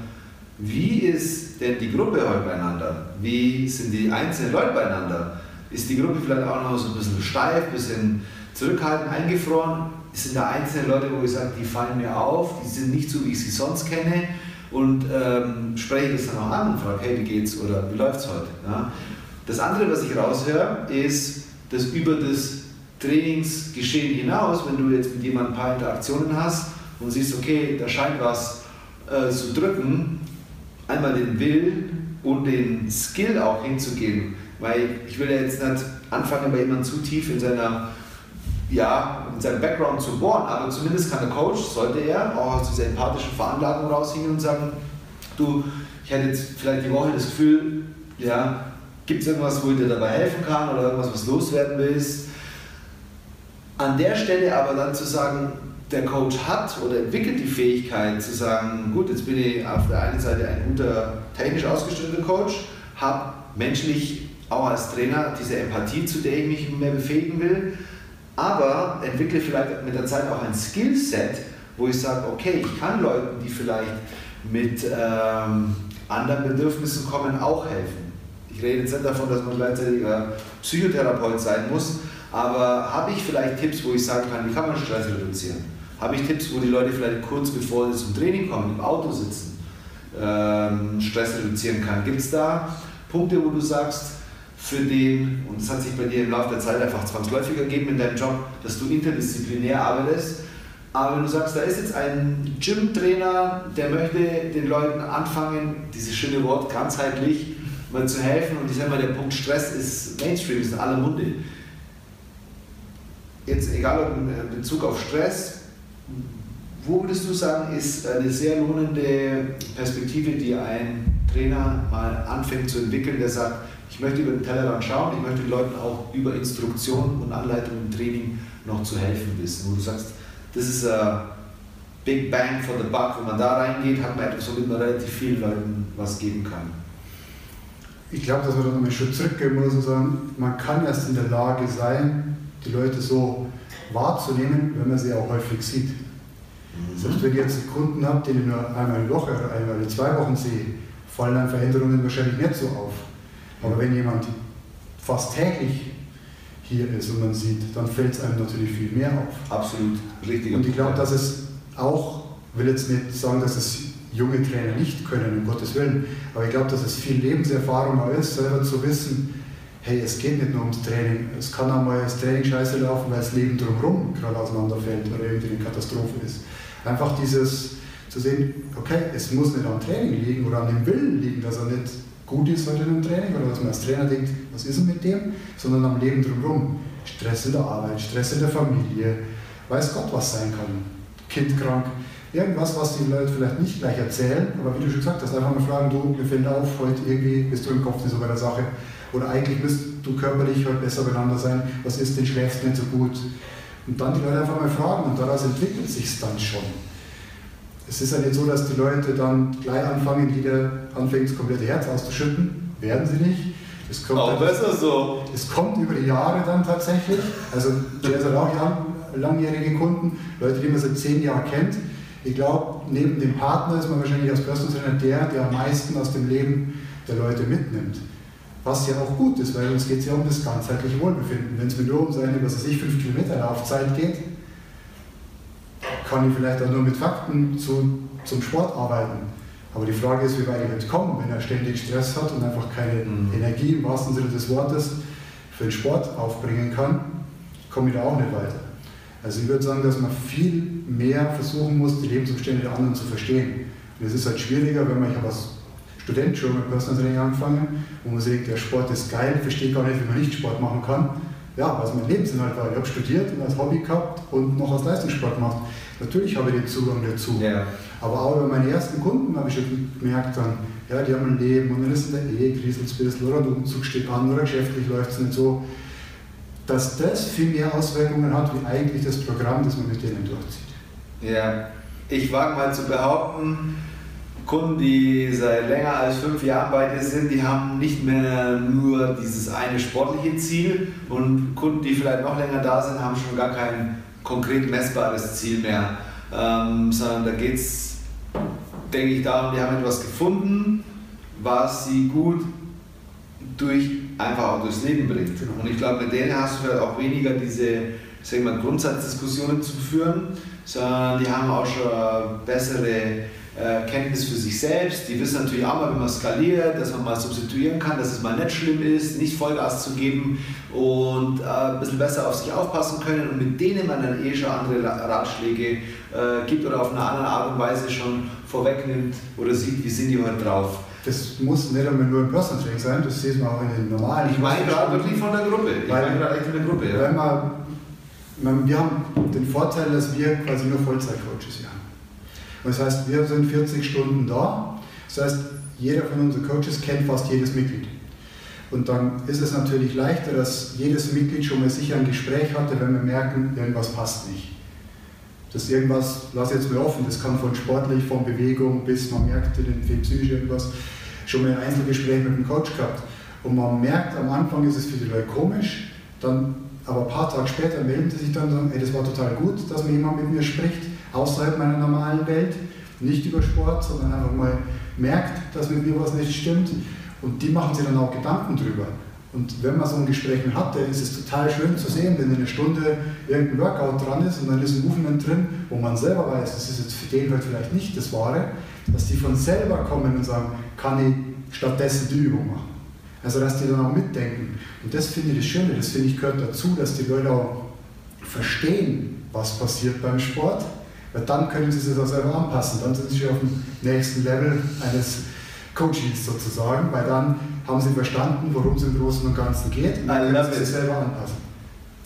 Speaker 1: wie ist denn die Gruppe heute beieinander? Wie sind die einzelnen Leute beieinander? Ist die Gruppe vielleicht auch noch so ein bisschen steif, ein bisschen zurückhaltend, eingefroren? Sind da einzelne Leute, wo ich sage, die fallen mir auf, die sind nicht so, wie ich sie sonst kenne? Und ähm, spreche das dann auch an und frage, hey, wie geht's oder wie läuft's heute? Ja? Das andere, was ich raushöre, ist, dass über das Trainingsgeschehen hinaus, wenn du jetzt mit jemandem ein paar Interaktionen hast und siehst, okay, da scheint was äh, zu drücken, einmal den Willen und den Skill auch hinzugeben. Weil ich will ja jetzt nicht anfangen, bei jemandem zu tief in seiner ja, in seinem Background zu bohren, aber zumindest kann der Coach, sollte er, auch aus dieser empathischen Veranlagung raushängen und sagen, du, ich hätte jetzt vielleicht die Woche das Gefühl, ja, gibt es irgendwas, wo ich dir dabei helfen kann oder irgendwas, was loswerden willst. An der Stelle aber dann zu sagen, der Coach hat oder entwickelt die Fähigkeit zu sagen, gut, jetzt bin ich auf der einen Seite ein guter technisch ausgestatteter Coach, habe menschlich auch als Trainer diese Empathie, zu der ich mich mehr befähigen will, aber entwickle vielleicht mit der Zeit auch ein Skillset, wo ich sage, okay, ich kann Leuten, die vielleicht mit ähm, anderen Bedürfnissen kommen, auch helfen. Ich rede jetzt nicht davon, dass man gleichzeitig äh, Psychotherapeut sein muss, aber habe ich vielleicht Tipps, wo ich sagen kann, wie kann man Stress reduzieren? Habe ich Tipps, wo die Leute vielleicht kurz bevor sie zum Training kommen, im Auto sitzen, ähm, Stress reduzieren kann? Gibt es da Punkte, wo du sagst, für den, und es hat sich bei dir im Laufe der Zeit einfach zwangsläufig ergeben in deinem Job, dass du interdisziplinär arbeitest. Aber wenn du sagst, da ist jetzt ein Gym-Trainer, der möchte den Leuten anfangen, dieses schöne Wort ganzheitlich mal zu helfen. Und ich sage mal, der Punkt Stress ist Mainstream, ist in aller Munde. Jetzt egal ob in Bezug auf Stress, wo würdest du sagen, ist eine sehr lohnende Perspektive, die ein Trainer mal anfängt zu entwickeln, der sagt, ich möchte über den Tellerrand schauen, ich möchte den Leuten auch über Instruktionen und Anleitungen im Training noch zu helfen wissen, wo du sagst, das ist ein Big Bang for the Buck, wenn man da reingeht, hat man etwas, womit man relativ vielen Leuten was geben kann.
Speaker 2: Ich glaube, dass man da nochmal einen Schritt zurückgehen muss und sagen, man kann erst in der Lage sein, die Leute so wahrzunehmen, wenn man sie auch häufig sieht. Mhm. Selbst wenn ich jetzt Kunden habe, den ich nur einmal in Woche oder einmal in zwei Wochen sehe, fallen dann Veränderungen wahrscheinlich nicht so auf. Aber wenn jemand fast täglich hier ist und man sieht, dann fällt es einem natürlich viel mehr auf.
Speaker 1: Absolut, richtig.
Speaker 2: Und ich glaube, dass es auch, ich will jetzt nicht sagen, dass es junge Trainer nicht können, um Gottes Willen, aber ich glaube, dass es viel Lebenserfahrung auch ist, selber zu wissen, hey, es geht nicht nur ums Training. Es kann auch mal das Training scheiße laufen, weil das Leben drumherum gerade auseinanderfällt oder irgendwie eine Katastrophe ist. Einfach dieses zu sehen, okay, es muss nicht am Training liegen oder an dem Willen liegen, dass er nicht gut ist heute im Training oder dass man als Trainer denkt, was ist denn mit dem, sondern am Leben drumherum. Stress in der Arbeit, Stress in der Familie, weiß Gott, was sein kann. Kind krank, irgendwas, was die Leute vielleicht nicht gleich erzählen, aber wie du schon gesagt hast, einfach mal fragen, du, mir fällt auf, heute irgendwie bist du im Kopf nicht so bei der Sache oder eigentlich müsst du körperlich heute besser beieinander sein, was ist denn, schläfst nicht so gut? Und dann die Leute einfach mal fragen und daraus entwickelt sich dann schon. Es ist ja nicht so, dass die Leute dann gleich anfangen, jeder anfängt, das komplette Herz auszuschütten. Werden sie nicht.
Speaker 1: Das kommt auch besser so.
Speaker 2: Es kommt über die Jahre dann tatsächlich. Also der ist halt auch langjährige Kunden, Leute, die man seit zehn Jahren kennt. Ich glaube, neben dem Partner ist man wahrscheinlich als Personal Trainer der, der am meisten aus dem Leben der Leute mitnimmt. Was ja auch gut ist, weil uns geht es ja um das ganzheitliche Wohlbefinden. Wenn es mir nur um seine, was weiß ich, 5 Kilometer Laufzeit geht, kann ich vielleicht auch nur mit Fakten zu, zum Sport arbeiten. Aber die Frage ist, wie weit ich jetzt komme, wenn er ständig Stress hat und einfach keine mhm. Energie im wahrsten Sinne des Wortes für den Sport aufbringen kann, komme ich da auch nicht weiter. Also ich würde sagen, dass man viel mehr versuchen muss, die Lebensumstände der anderen zu verstehen. Und es ist halt schwieriger, wenn man, ich habe als Student schon mit Personal Training angefangen, wo man sagt, der Sport ist geil, verstehe gar nicht, wie man nicht Sport machen kann. Ja, was mein Lebensinhalt war. Ich habe studiert und als Hobby gehabt und noch als Leistungssport gemacht. Natürlich habe ich den Zugang dazu. Ja. Aber auch über meine ersten Kunden habe ich schon gemerkt, dann, ja, die haben ein Leben und dann ist in der Ehe kriselt es ein bisschen oder der Umzug steht an oder geschäftlich läuft es nicht so. Dass das viel mehr Auswirkungen hat, wie eigentlich das Programm, das man mit denen durchzieht.
Speaker 1: Ja, ich wage mal zu behaupten, Kunden, die seit länger als fünf Jahren bei dir sind, die haben nicht mehr nur dieses eine sportliche Ziel und Kunden, die vielleicht noch länger da sind, haben schon gar kein konkret messbares Ziel mehr, ähm, sondern da geht es, denke ich, darum, die haben etwas gefunden, was sie gut durch, einfach auch durchs Leben bringt. Genau. Und ich glaube, mit denen hast du vielleicht auch weniger diese wir, Grundsatzdiskussionen zu führen, sondern die haben auch schon bessere äh, Kenntnis für sich selbst. Die wissen natürlich auch mal, wie man skaliert, dass man mal substituieren kann, dass es mal nicht schlimm ist, nicht Vollgas zu geben und äh, ein bisschen besser auf sich aufpassen können und mit denen man dann eh schon andere Ratschläge äh, gibt oder auf eine andere Art und Weise schon vorwegnimmt oder sieht, wie sind die heute drauf.
Speaker 2: Das muss nicht einmal nur im Personal Training sein, das sehen wir auch in den normalen.
Speaker 1: Ich meine gerade wirklich von der Gruppe. Ich meine gerade echt von der Gruppe. Ja.
Speaker 2: Wenn man, wir haben den Vorteil, dass wir quasi nur Vollzeitcoaches haben. Das heißt, wir sind 40 Stunden da. Das heißt, jeder von unseren Coaches kennt fast jedes Mitglied. Und dann ist es natürlich leichter, dass jedes Mitglied schon mal sicher ein Gespräch hatte, wenn wir merken, irgendwas passt nicht. Das irgendwas, lass jetzt mal offen, das kann von sportlich, von Bewegung bis man merkt, den psychisch irgendwas, schon mal ein Einzelgespräch mit dem Coach gehabt. Und man merkt, am Anfang ist es für die Leute komisch, dann, aber ein paar Tage später melden sie sich dann und sagen, ey, das war total gut, dass mir jemand mit mir spricht außerhalb meiner normalen Welt, nicht über Sport, sondern einfach mal merkt, dass mit mir was nicht stimmt. Und die machen sich dann auch Gedanken drüber. Und wenn man so ein Gespräch hatte, ist es total schön zu sehen, wenn in einer Stunde irgendein Workout dran ist und dann ist ein Movement drin, wo man selber weiß, das ist jetzt für den halt vielleicht nicht das Wahre, dass die von selber kommen und sagen, kann ich stattdessen die Übung machen. Also dass die dann auch mitdenken. Und das finde ich das Schöne, das finde ich gehört dazu, dass die Leute auch verstehen, was passiert beim Sport weil dann können sie sich auch selber anpassen. Dann sind sie auf dem nächsten Level eines Coachings sozusagen, weil dann haben sie verstanden, worum es im Großen und Ganzen geht und dann können sie sich selber anpassen.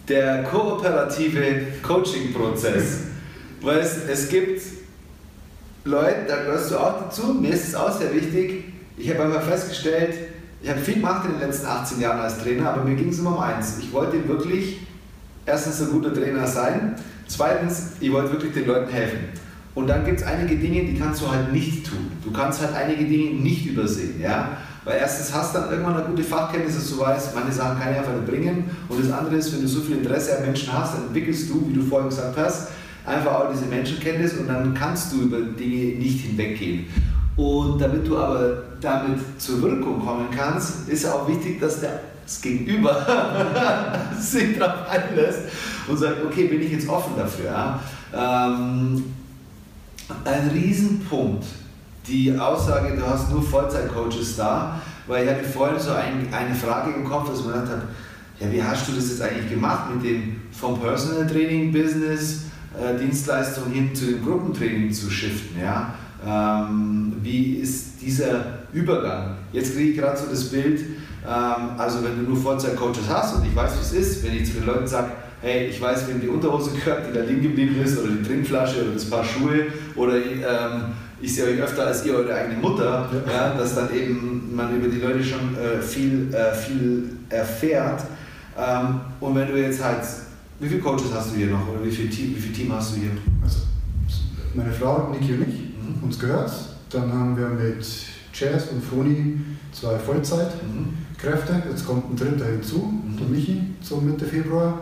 Speaker 1: Der kooperative Coaching-Prozess. weil es, es gibt Leute, da gehörst du auch dazu, mir ist es auch sehr wichtig, ich habe einmal festgestellt, ich habe viel gemacht in den letzten 18 Jahren als Trainer, aber mir ging es immer um eins. Ich wollte wirklich erstens ein guter Trainer sein Zweitens, ich wollte wirklich den Leuten helfen. Und dann gibt es einige Dinge, die kannst du halt nicht tun. Du kannst halt einige Dinge nicht übersehen. Ja? Weil erstens hast du dann irgendwann eine gute Fachkenntnis, dass du weißt, manche Sachen kann ich einfach nicht bringen. Und das andere ist, wenn du so viel Interesse an Menschen hast, dann entwickelst du, wie du vorhin gesagt hast, einfach auch diese Menschenkenntnis und dann kannst du über Dinge nicht hinweggehen. Und damit du aber damit zur Wirkung kommen kannst, ist auch wichtig, dass der das Gegenüber sich darauf einlässt und sagt, okay, bin ich jetzt offen dafür. Ja? Ähm, ein Riesenpunkt, die Aussage, du hast nur Vollzeitcoaches da, weil ich hatte vorhin so ein, eine Frage im Kopf, dass man gedacht hat, ja, wie hast du das jetzt eigentlich gemacht mit dem vom Personal Training Business äh, Dienstleistung hin zu dem Gruppentraining zu shiften, ja? Ähm, wie ist dieser Übergang? Jetzt kriege ich gerade so das Bild, also wenn du nur Vollzeit-Coaches hast und ich weiß, wie es ist, wenn ich zu den Leuten sage, hey, ich weiß, wem die Unterhose gehört, die da liegen geblieben ist, oder die Trinkflasche oder das Paar Schuhe, oder ähm, ich sehe euch öfter als ihr eure eigene Mutter, ja. ja dass dann eben man über die Leute schon äh, viel, äh, viel erfährt. Ähm, und wenn du jetzt halt, wie viele Coaches hast du hier noch oder wie viel Team, wie viel Team hast du hier?
Speaker 2: Also, meine Frau, Niki und ich, mhm. uns gehört. Dann haben wir mit Jazz und Froni zwei Vollzeitkräfte. Mhm. Jetzt kommt ein dritter hinzu, mhm. der Michi, so Mitte Februar.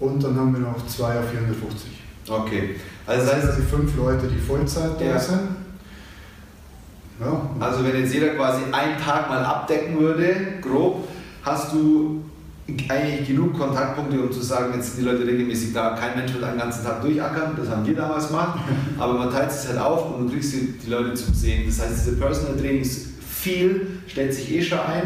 Speaker 2: Und dann haben wir noch zwei auf 450.
Speaker 1: Okay.
Speaker 2: Also das heißt, also fünf Leute, die Vollzeit
Speaker 1: ja.
Speaker 2: da sind.
Speaker 1: Ja. Also wenn jetzt jeder quasi einen Tag mal abdecken würde, grob, hast du eigentlich genug Kontaktpunkte, um zu sagen, jetzt sind die Leute regelmäßig da. Kein Mensch wird einen ganzen Tag durchackern, das haben wir damals gemacht, aber man teilt es halt auf und du kriegst die, die Leute zum Sehen. Das heißt, diese Personal Trainings viel stellt sich eh schon ein.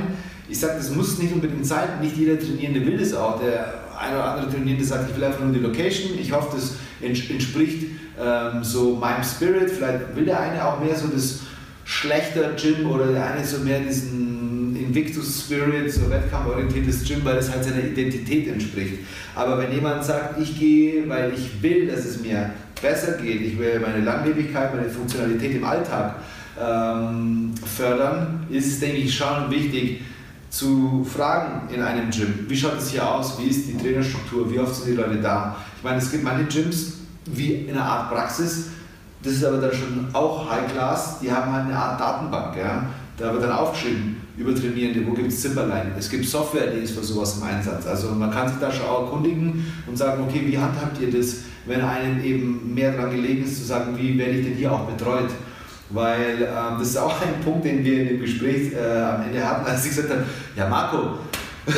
Speaker 1: Ich sage, das muss nicht unbedingt sein, nicht jeder Trainierende will das auch. Der eine oder andere Trainierende sagt, ich will einfach nur die Location. Ich hoffe, das entspricht ähm, so meinem Spirit. Vielleicht will der eine auch mehr so das schlechter Gym oder der eine so mehr diesen Invictus Spirit, so wettkampforientiertes Gym, weil das halt seiner Identität entspricht. Aber wenn jemand sagt, ich gehe, weil ich will, dass es mir besser geht, ich will meine Langlebigkeit, meine Funktionalität im Alltag ähm, fördern, ist es, denke ich, schon wichtig, zu fragen in einem Gym, wie schaut es hier aus, wie ist die Trainerstruktur, wie oft sind die Leute da. Ich meine, es gibt manche Gyms wie in einer Art Praxis, das ist aber dann schon auch High Class, die haben halt eine Art Datenbank. Ja? Da wird dann aufgeschrieben über Trainierende, wo gibt es Zimmerlein. Es gibt Software, die ist für sowas im Einsatz. Also man kann sich da schon auch erkundigen und sagen, okay, wie handhabt ihr das, wenn einem eben mehr daran gelegen ist, zu sagen, wie werde ich denn hier auch betreut? Weil ähm, das ist auch ein Punkt, den wir in dem Gespräch äh, am Ende hatten, als ich gesagt habe, ja Marco,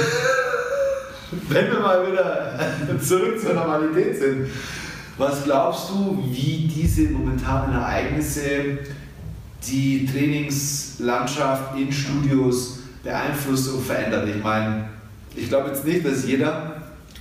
Speaker 1: wenn wir mal wieder zurück zur Normalität sind, was glaubst du, wie diese momentanen Ereignisse die Trainingslandschaft in Studios beeinflusst und verändert? Ich meine, ich glaube jetzt nicht, dass jeder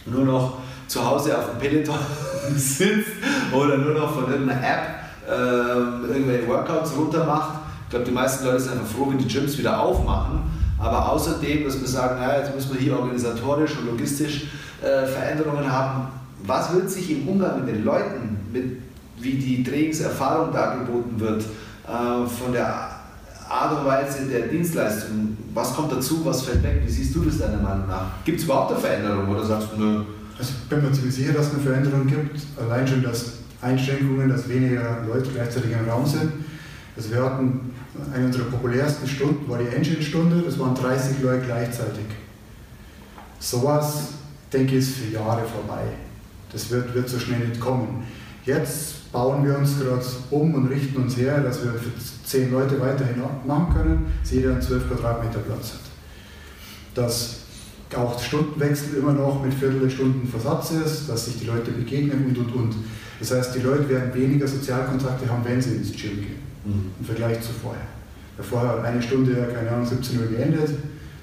Speaker 1: nur noch zu Hause auf dem Peloton sitzt oder nur noch von irgendeiner App äh, irgendwelche Workouts runter macht. Ich glaube, die meisten Leute sind einfach froh, wenn die Gyms wieder aufmachen. Aber außerdem, dass wir sagen, naja, jetzt müssen wir hier organisatorisch und logistisch äh, Veränderungen haben. Was wird sich im Umgang mit den Leuten, mit, wie die Trainingserfahrung dargeboten wird, äh, von der Art und Weise der Dienstleistung, was kommt dazu, was fällt weg? Wie siehst du das deiner Meinung nach? Gibt es überhaupt eine Veränderung oder sagst du nur?
Speaker 2: Also ich bin mir ziemlich sicher, dass es eine Veränderung gibt. Allein schon, dass Einschränkungen, dass weniger Leute gleichzeitig im Raum sind. Also wir hatten eine unserer populärsten Stunden, war die Engine-Stunde, das waren 30 Leute gleichzeitig. Sowas, denke ich, ist für Jahre vorbei. Das wird, wird so schnell nicht kommen. Jetzt bauen wir uns gerade um und richten uns her, dass wir für 10 Leute weiterhin machen können, dass jeder einen 12 Quadratmeter Platz hat. Dass auch Stundenwechsel immer noch mit Viertelstunden Versatz ist, dass sich die Leute begegnen und und und. Das heißt, die Leute werden weniger Sozialkontakte haben, wenn sie ins Gym gehen, mhm. im Vergleich zu vorher. Weil vorher hat eine Stunde, keine Ahnung, 17 Uhr geendet,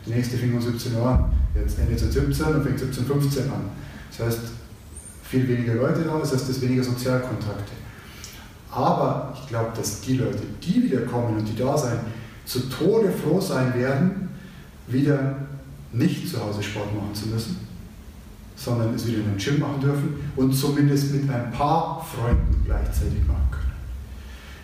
Speaker 2: die nächste fing um 17 Uhr an, jetzt endet es um 17 und fängt 17.15 Uhr an. Das heißt, viel weniger Leute da, das heißt, es weniger Sozialkontakte. Aber ich glaube, dass die Leute, die wieder kommen und die da sein, zu Tode froh sein werden, wieder nicht zu Hause Sport machen zu müssen, sondern es wieder in einem Gym machen dürfen und zumindest mit ein paar Freunden gleichzeitig machen können.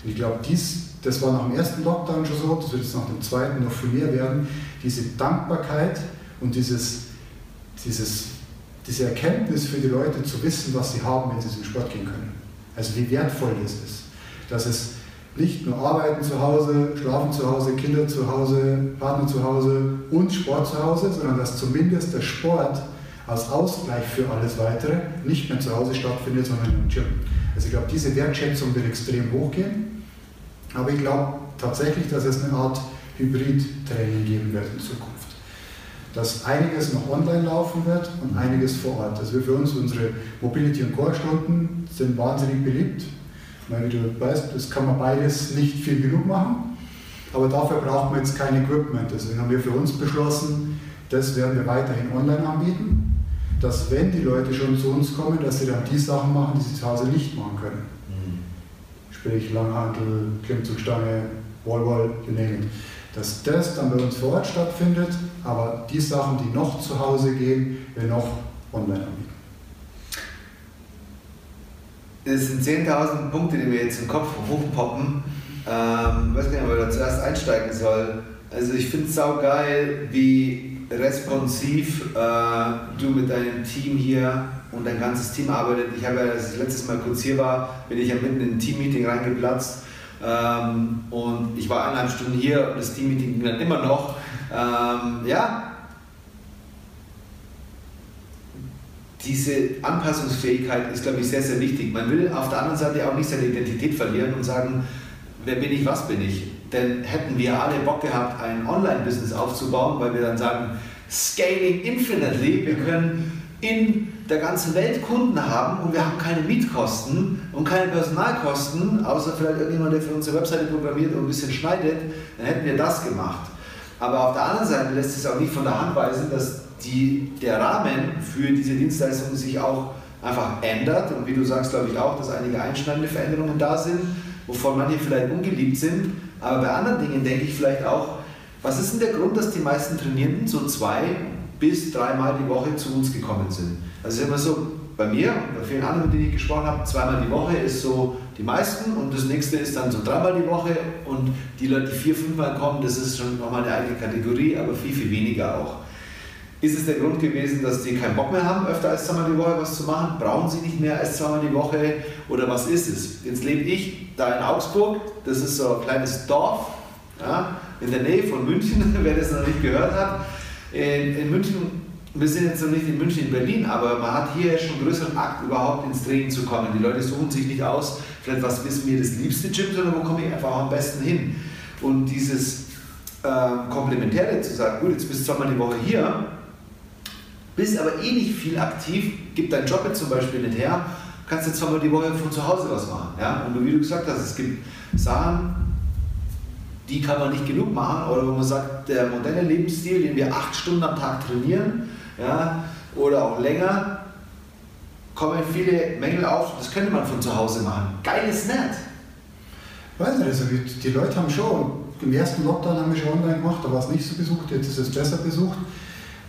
Speaker 2: Und ich glaube, dies, das war nach dem ersten Lockdown schon so, das wird jetzt nach dem zweiten noch viel mehr werden, diese Dankbarkeit und dieses, dieses, diese Erkenntnis für die Leute zu wissen, was sie haben, wenn sie zum Sport gehen können. Also wie wertvoll das ist. Dass es nicht nur Arbeiten zu Hause, Schlafen zu Hause, Kinder zu Hause, Partner zu Hause und Sport zu Hause, sondern dass zumindest der Sport als Ausgleich für alles Weitere nicht mehr zu Hause stattfindet, sondern im Gym. Also ich glaube, diese Wertschätzung wird extrem hochgehen, aber ich glaube tatsächlich, dass es eine Art Hybrid-Training geben wird in Zukunft. Dass einiges noch online laufen wird und einiges vor Ort. Also für uns, unsere Mobility- und Core-Stunden sind wahnsinnig beliebt. Weil du weißt, das kann man beides nicht viel genug machen, aber dafür braucht man jetzt kein Equipment. Deswegen haben wir für uns beschlossen, das werden wir weiterhin online anbieten dass wenn die Leute schon zu uns kommen, dass sie dann die Sachen machen, die sie zu Hause nicht machen können. Mhm. Sprich Langhantel, Klimmzugstange, Wallwall, you name it. Dass das dann bei uns vor Ort stattfindet, aber die Sachen, die noch zu Hause gehen, wir noch online anbieten.
Speaker 1: Es sind 10.000 Punkte, die mir jetzt im Kopf hochpoppen. Ähm, weiß nicht, ob ich da zuerst einsteigen soll. Also ich finde es saugeil, wie responsiv äh, du mit deinem Team hier und dein ganzes Team arbeitet. Ich habe ja, als ich letztes Mal kurz hier war, bin ich ja mitten in ein Team-Meeting reingeplatzt Ähm, und ich war eineinhalb Stunden hier und das Teammeeting ging dann immer noch. Ähm, ja, diese Anpassungsfähigkeit ist, glaube ich, sehr, sehr wichtig. Man will auf der anderen Seite auch nicht seine Identität verlieren und sagen, wer bin ich, was bin ich. Denn hätten wir alle Bock gehabt, ein Online-Business aufzubauen, weil wir dann sagen, Scaling infinitely, wir können in der ganzen Welt Kunden haben und wir haben keine Mietkosten und keine Personalkosten, außer vielleicht irgendjemand, der für unsere Webseite programmiert und ein bisschen schneidet, dann hätten wir das gemacht. Aber auf der anderen Seite lässt es auch nicht von der Hand weisen, dass die, der Rahmen für diese Dienstleistungen sich auch einfach ändert und wie du sagst, glaube ich auch, dass einige einschneidende Veränderungen da sind, wovon manche vielleicht ungeliebt sind, aber bei anderen Dingen denke ich vielleicht auch, was ist denn der Grund, dass die meisten Trainierenden so zwei bis dreimal die Woche zu uns gekommen sind? Also immer so, bei mir und bei vielen anderen, mit denen ich gesprochen habe, zweimal die Woche ist so die meisten und das nächste ist dann so dreimal die Woche und die Leute, die vier, fünfmal kommen, das ist schon nochmal eine eigene Kategorie, aber viel, viel weniger auch. Ist es der Grund gewesen, dass die keinen Bock mehr haben, öfter als zweimal die Woche was zu machen? Brauchen sie nicht mehr als zweimal die Woche? Oder was ist es? Jetzt lebe ich da in Augsburg, das ist so ein kleines Dorf ja, in der Nähe von München, wer das noch nicht gehört hat. In, in München, wir sind jetzt noch nicht in München, in Berlin, aber man hat hier schon größeren Akt, überhaupt ins Training zu kommen. Die Leute suchen sich nicht aus, vielleicht was ist mir das liebste Gym, sondern wo komme ich einfach am besten hin. Und dieses äh, Komplementäre zu sagen, gut, jetzt bist du zweimal die Woche hier, bist aber eh nicht viel aktiv, gibt dein Job jetzt zum Beispiel nicht her, kannst jetzt zweimal die Woche von zu Hause was machen. Ja? Und wie du gesagt hast, es gibt Sachen, die kann man nicht genug machen. Oder wo man sagt, der moderne Lebensstil, den wir acht Stunden am Tag trainieren, ja, oder auch länger, kommen viele Mängel auf, das könnte man von zu Hause machen. Geil ist nett.
Speaker 2: Weiß nicht, also die Leute haben schon, im ersten Lockdown haben wir schon online gemacht, da war es nicht so besucht, jetzt ist es besser besucht,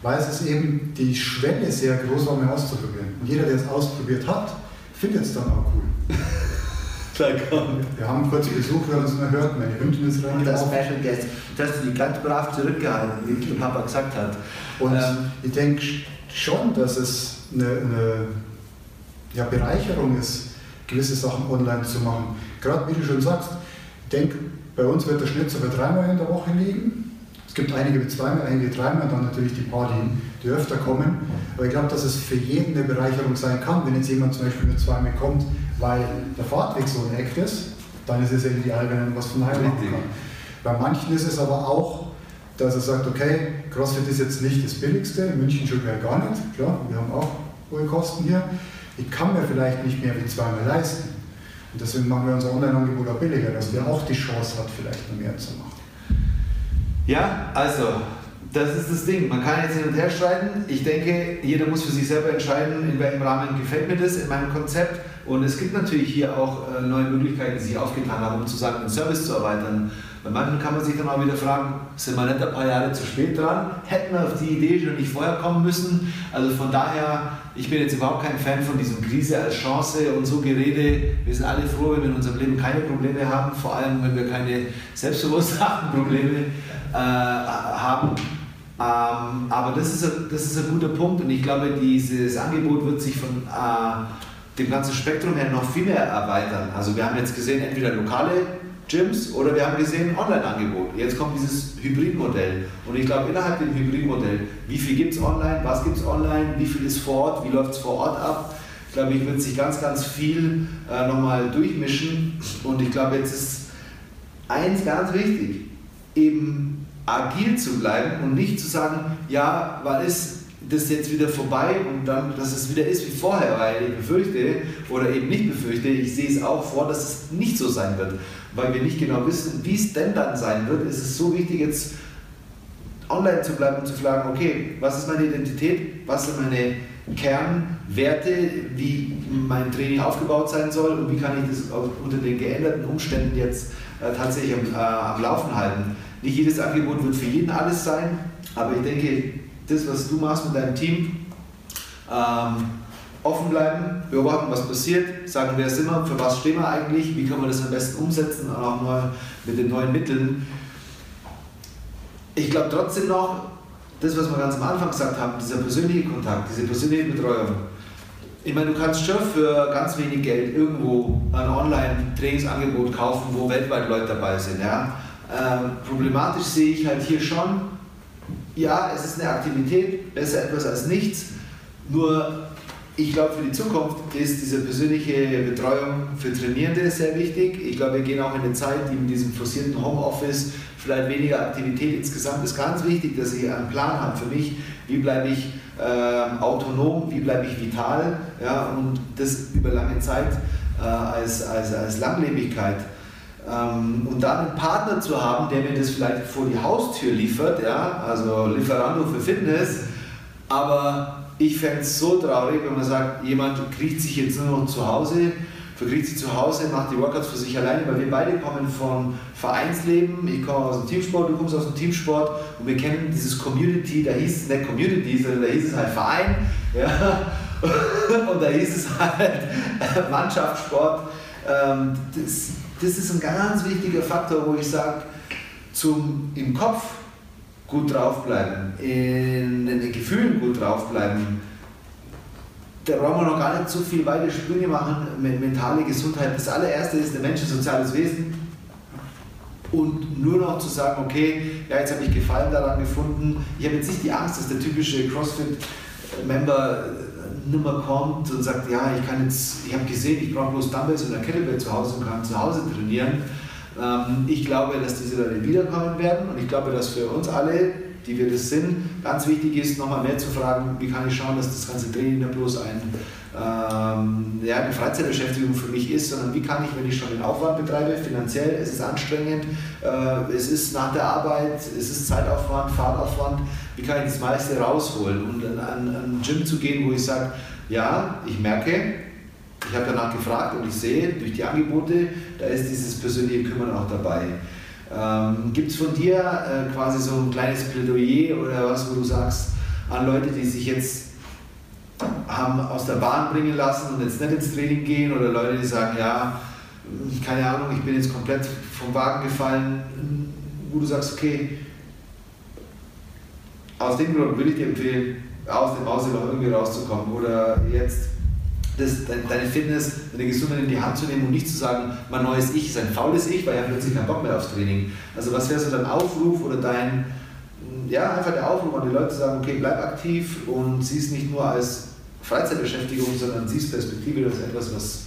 Speaker 2: weil es eben die Schwelle sehr groß war, mir auszuprobieren. Und jeder, der es ausprobiert hat, findet es dann auch cool. Wir haben kurz Besuch, wir haben uns nur gehört, meine Hündin ist
Speaker 1: rein. Und das Special Guest, das hast du die ganz brav zurückgehalten, wie der Papa gesagt hat.
Speaker 2: Und ähm, ich denke schon, dass es eine, eine ja, Bereicherung ist, gewisse Sachen online zu machen. Gerade wie du schon sagst, ich denke, bei uns wird der Schnitt so bei dreimal in der Woche liegen. Es gibt einige mit zweimal, einige dreimal, dann natürlich die paar, die, die öfter kommen. Aber ich glaube, dass es für jeden eine Bereicherung sein kann, wenn jetzt jemand zum Beispiel mit zweimal kommt, weil der Fahrtweg so ein Eck ist, dann ist es ja ideal, wenn man was von Heim machen kann. Bei manchen ist es aber auch, dass er sagt, okay, CrossFit ist jetzt nicht das Billigste, in München schon gar nicht, klar, wir haben auch hohe Kosten hier. Ich kann mir vielleicht nicht mehr wie zweimal leisten. Und deswegen machen wir unser Online-Angebot auch billiger, dass wir auch die Chance hat, vielleicht noch mehr zu machen.
Speaker 1: Ja, also das ist das Ding. Man kann jetzt hin und her streiten. Ich denke, jeder muss für sich selber entscheiden, in welchem Rahmen gefällt mir das in meinem Konzept. Und es gibt natürlich hier auch äh, neue Möglichkeiten, die sich aufgetan haben, um zu sagen, den Service zu erweitern. Bei manchen kann man sich dann auch wieder fragen, sind wir nicht ein paar Jahre zu spät dran? Hätten wir auf die Idee schon nicht vorher kommen müssen? Also von daher, ich bin jetzt überhaupt kein Fan von diesem Krise als Chance und so Gerede. Wir sind alle froh, wenn wir in unserem Leben keine Probleme haben, vor allem wenn wir keine selbstbewussten Probleme äh, haben. Ähm, aber das ist, ein, das ist ein guter Punkt und ich glaube, dieses Angebot wird sich von äh, dem ganzen Spektrum her noch viel mehr erweitern. Also wir haben jetzt gesehen, entweder lokale Gyms oder wir haben gesehen Online-Angebot. Jetzt kommt dieses Hybridmodell. Und ich glaube, innerhalb dem Hybridmodell, wie viel gibt es online, was gibt es online, wie viel ist vor Ort, wie läuft es vor Ort ab, glaube ich, wird sich ganz, ganz viel äh, nochmal durchmischen. Und ich glaube, jetzt ist eins ganz wichtig, eben agil zu bleiben und nicht zu sagen, ja, wann ist das jetzt wieder vorbei und dann, dass es wieder ist wie vorher, weil ich befürchte oder eben nicht befürchte, ich sehe es auch vor, dass es nicht so sein wird, weil wir nicht genau wissen, wie es denn dann sein wird. Es ist so wichtig, jetzt online zu bleiben und zu fragen, okay, was ist meine Identität, was sind meine Kernwerte, wie mein Training aufgebaut sein soll und wie kann ich das unter den geänderten Umständen jetzt äh, tatsächlich am, äh, am Laufen halten. Nicht jedes Angebot wird für jeden alles sein, aber ich denke, das, was du machst mit deinem Team, ähm, offen bleiben, beobachten, was passiert, sagen, wer sind wir, für was stehen wir eigentlich, wie können wir das am besten umsetzen, auch mal mit den neuen Mitteln. Ich glaube trotzdem noch, das, was wir ganz am Anfang gesagt haben, dieser persönliche Kontakt, diese persönliche Betreuung, ich meine, du kannst schon für ganz wenig Geld irgendwo ein Online-Trainingsangebot kaufen, wo weltweit Leute dabei sind. Ja? Ähm, problematisch sehe ich halt hier schon, ja, es ist eine Aktivität, besser etwas als nichts, nur ich glaube, für die Zukunft ist diese persönliche Betreuung für Trainierende sehr wichtig. Ich glaube, wir gehen auch in eine Zeit, die mit diesem forcierten Homeoffice vielleicht weniger Aktivität insgesamt ist. Ganz wichtig, dass ich einen Plan habe für mich, wie bleibe ich äh, autonom, wie bleibe ich vital? Ja, und das über lange Zeit äh, als, als, als Langlebigkeit. Ähm, und dann einen Partner zu haben, der mir das vielleicht vor die Haustür liefert, ja, also Lieferando für Fitness, aber ich fände es so traurig, wenn man sagt, jemand kriegt sich jetzt nur noch zu Hause, verkriegt sich zu Hause, macht die Workouts für sich alleine, weil wir beide kommen von Vereinsleben, ich komme aus dem Teamsport, du kommst aus dem Teamsport und wir kennen dieses Community, da hieß es nicht Community, sondern da hieß es halt Verein ja? und da hieß es halt Mannschaftssport. Ähm, das, das ist ein ganz wichtiger Faktor, wo ich sage, zum im Kopf gut draufbleiben, in den Gefühlen gut draufbleiben. Da brauchen wir noch gar nicht so viel weite Sprünge machen mit mentale Gesundheit. Das allererste ist, der Mensch ist ein soziales Wesen. Und nur noch zu sagen, okay, ja, jetzt habe ich Gefallen daran gefunden. Ich habe jetzt nicht die Angst, dass der typische CrossFit-Member Nummer kommt und sagt, ja, ich kann jetzt, ich habe gesehen, ich brauche bloß Dumbbells eine Kettlebell zu Hause und kann zu Hause trainieren. Ähm, ich glaube, dass diese Leute wiederkommen werden und ich glaube, dass für uns alle, die wir das sind, ganz wichtig ist, nochmal mehr zu fragen, wie kann ich schauen, dass das ganze Training nicht bloß ein, ähm, ja, eine Freizeitbeschäftigung für mich ist, sondern wie kann ich, wenn ich schon den Aufwand betreibe, finanziell, es ist anstrengend, äh, es ist nach der Arbeit, es ist Zeitaufwand, Fahrtaufwand, wie kann ich das meiste rausholen und an ein Gym zu gehen, wo ich sage, ja, ich merke, ich habe danach gefragt und ich sehe durch die Angebote, da ist dieses persönliche Kümmern auch dabei. Ähm, Gibt es von dir äh, quasi so ein kleines Plädoyer oder was, wo du sagst, an Leute, die sich jetzt haben aus der Bahn bringen lassen und jetzt nicht ins Training gehen oder Leute, die sagen, ja, keine Ahnung, ich bin jetzt komplett vom Wagen gefallen, wo du sagst, okay, aus dem Grund würde ich dir empfehlen, aus dem Mauseloch irgendwie rauszukommen oder jetzt das, deine Fitness, deine Gesundheit in die Hand zu nehmen und nicht zu sagen, mein neues Ich ist ein faules Ich, weil er hat plötzlich keinen Bock mehr aufs Training. Also was wäre so dein Aufruf oder dein, ja, einfach der Aufruf an die Leute zu sagen, okay, bleib aktiv und sieh es nicht nur als Freizeitbeschäftigung, sondern siehst Perspektive als etwas, was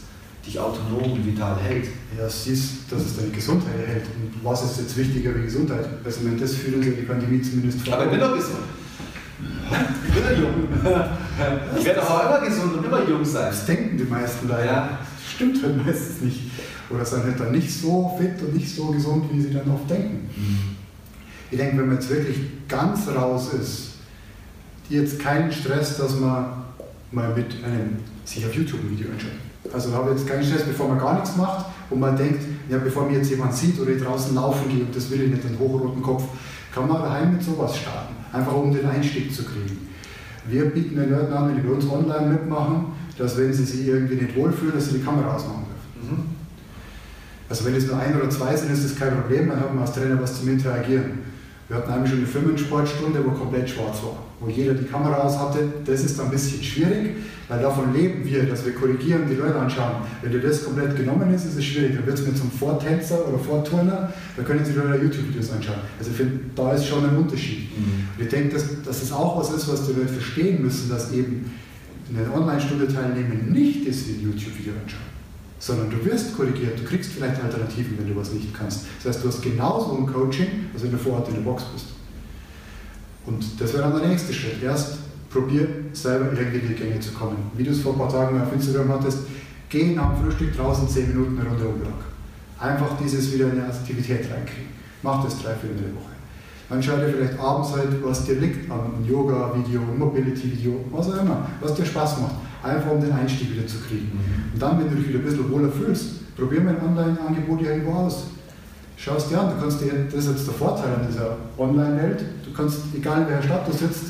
Speaker 1: dich autonom und vital hält.
Speaker 2: Ja, siehst, dass es deine Gesundheit hält. Und was ist jetzt wichtiger wie Gesundheit? Also, wenn das führt uns ja die Pandemie zumindest
Speaker 1: vor. Aber ich bin doch gesund. Ich bin doch jung. Ich werde auch immer gesund und immer jung sein.
Speaker 2: Das denken die meisten leider. Ja. Stimmt halt meistens nicht. Oder sind halt dann nicht so fit und nicht so gesund, wie sie dann oft denken. Mhm. Ich denke, wenn man jetzt wirklich ganz raus ist, jetzt keinen Stress, dass man mal mit einem sich auf YouTube ein Video anschaut. Also habe ich jetzt keinen Stress, bevor man gar nichts macht und man denkt, ja, bevor mir jetzt jemand sieht oder ich draußen laufen gehe und das will ich nicht, den hochroten Kopf, kann man daheim mit sowas starten, einfach um den Einstieg zu kriegen. Wir bieten den Leuten an, wenn die bei uns online mitmachen, dass wenn sie sich irgendwie nicht wohlfühlen, dass sie die Kamera ausmachen dürfen. Mhm. Also wenn es nur ein oder zwei sind, ist das kein Problem, dann hat man als Trainer was zum Interagieren. Wir hatten einmal schon eine Firmensportstunde, wo komplett schwarz war, wo jeder die Kamera aus hatte. Das ist ein bisschen schwierig, weil davon leben wir, dass wir korrigieren, die Leute anschauen. Wenn dir das komplett genommen ist, ist es schwierig. Dann wird es mir zum Vortänzer oder Vorturner, da können Sie Leute YouTube-Videos anschauen. Also ich finde, da ist schon ein Unterschied. Mhm. Und ich denke, dass, dass das auch was ist, was die Leute verstehen müssen, dass eben eine Online-Stunde teilnehmen nicht ist wie ein YouTube-Video anschauen sondern du wirst korrigiert, du kriegst vielleicht Alternativen, wenn du was nicht kannst. Das heißt, du hast genauso ein Coaching, als wenn du vor Ort in der Box bist. Und das wäre dann der nächste Schritt. Erst probier selber irgendwie die Gänge zu kommen. Wie du es vor ein paar Tagen auf Instagram hattest, geh nach dem Frühstück draußen 10 Minuten eine Runde um Block. Einfach dieses wieder in eine Aktivität reinkriegen. Mach das drei, vier in der Woche. Dann schau dir vielleicht abends halt, was dir liegt an Yoga-Video, Mobility-Video, was auch immer, was dir Spaß macht einfach um den Einstieg wieder zu kriegen. Und dann, wenn du dich wieder ein bisschen wohler fühlst, probier mal ein Online-Angebot irgendwo aus. Schau es dir an, du kannst dir, das ist jetzt der Vorteil an dieser Online-Welt, du kannst, egal in welcher Stadt du sitzt,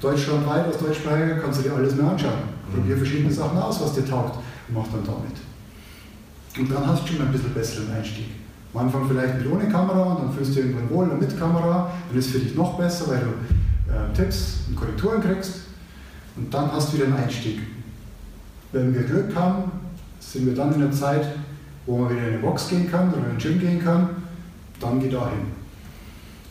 Speaker 2: deutschlandweit, als Deutschsprachiger, kannst du dir alles mehr anschauen. Mhm. Probier verschiedene Sachen aus, was dir taugt und mach dann damit. Und dann hast du schon ein bisschen besseren Einstieg. Am Anfang vielleicht mit ohne Kamera und dann fühlst du irgendwann wohl mit Kamera, dann ist es für dich noch besser, weil du äh, Tipps und Korrekturen kriegst und dann hast du wieder einen Einstieg. Wenn wir Glück haben, sind wir dann in der Zeit, wo man wieder in eine Box gehen kann oder in ein Gym gehen kann, dann geht dahin.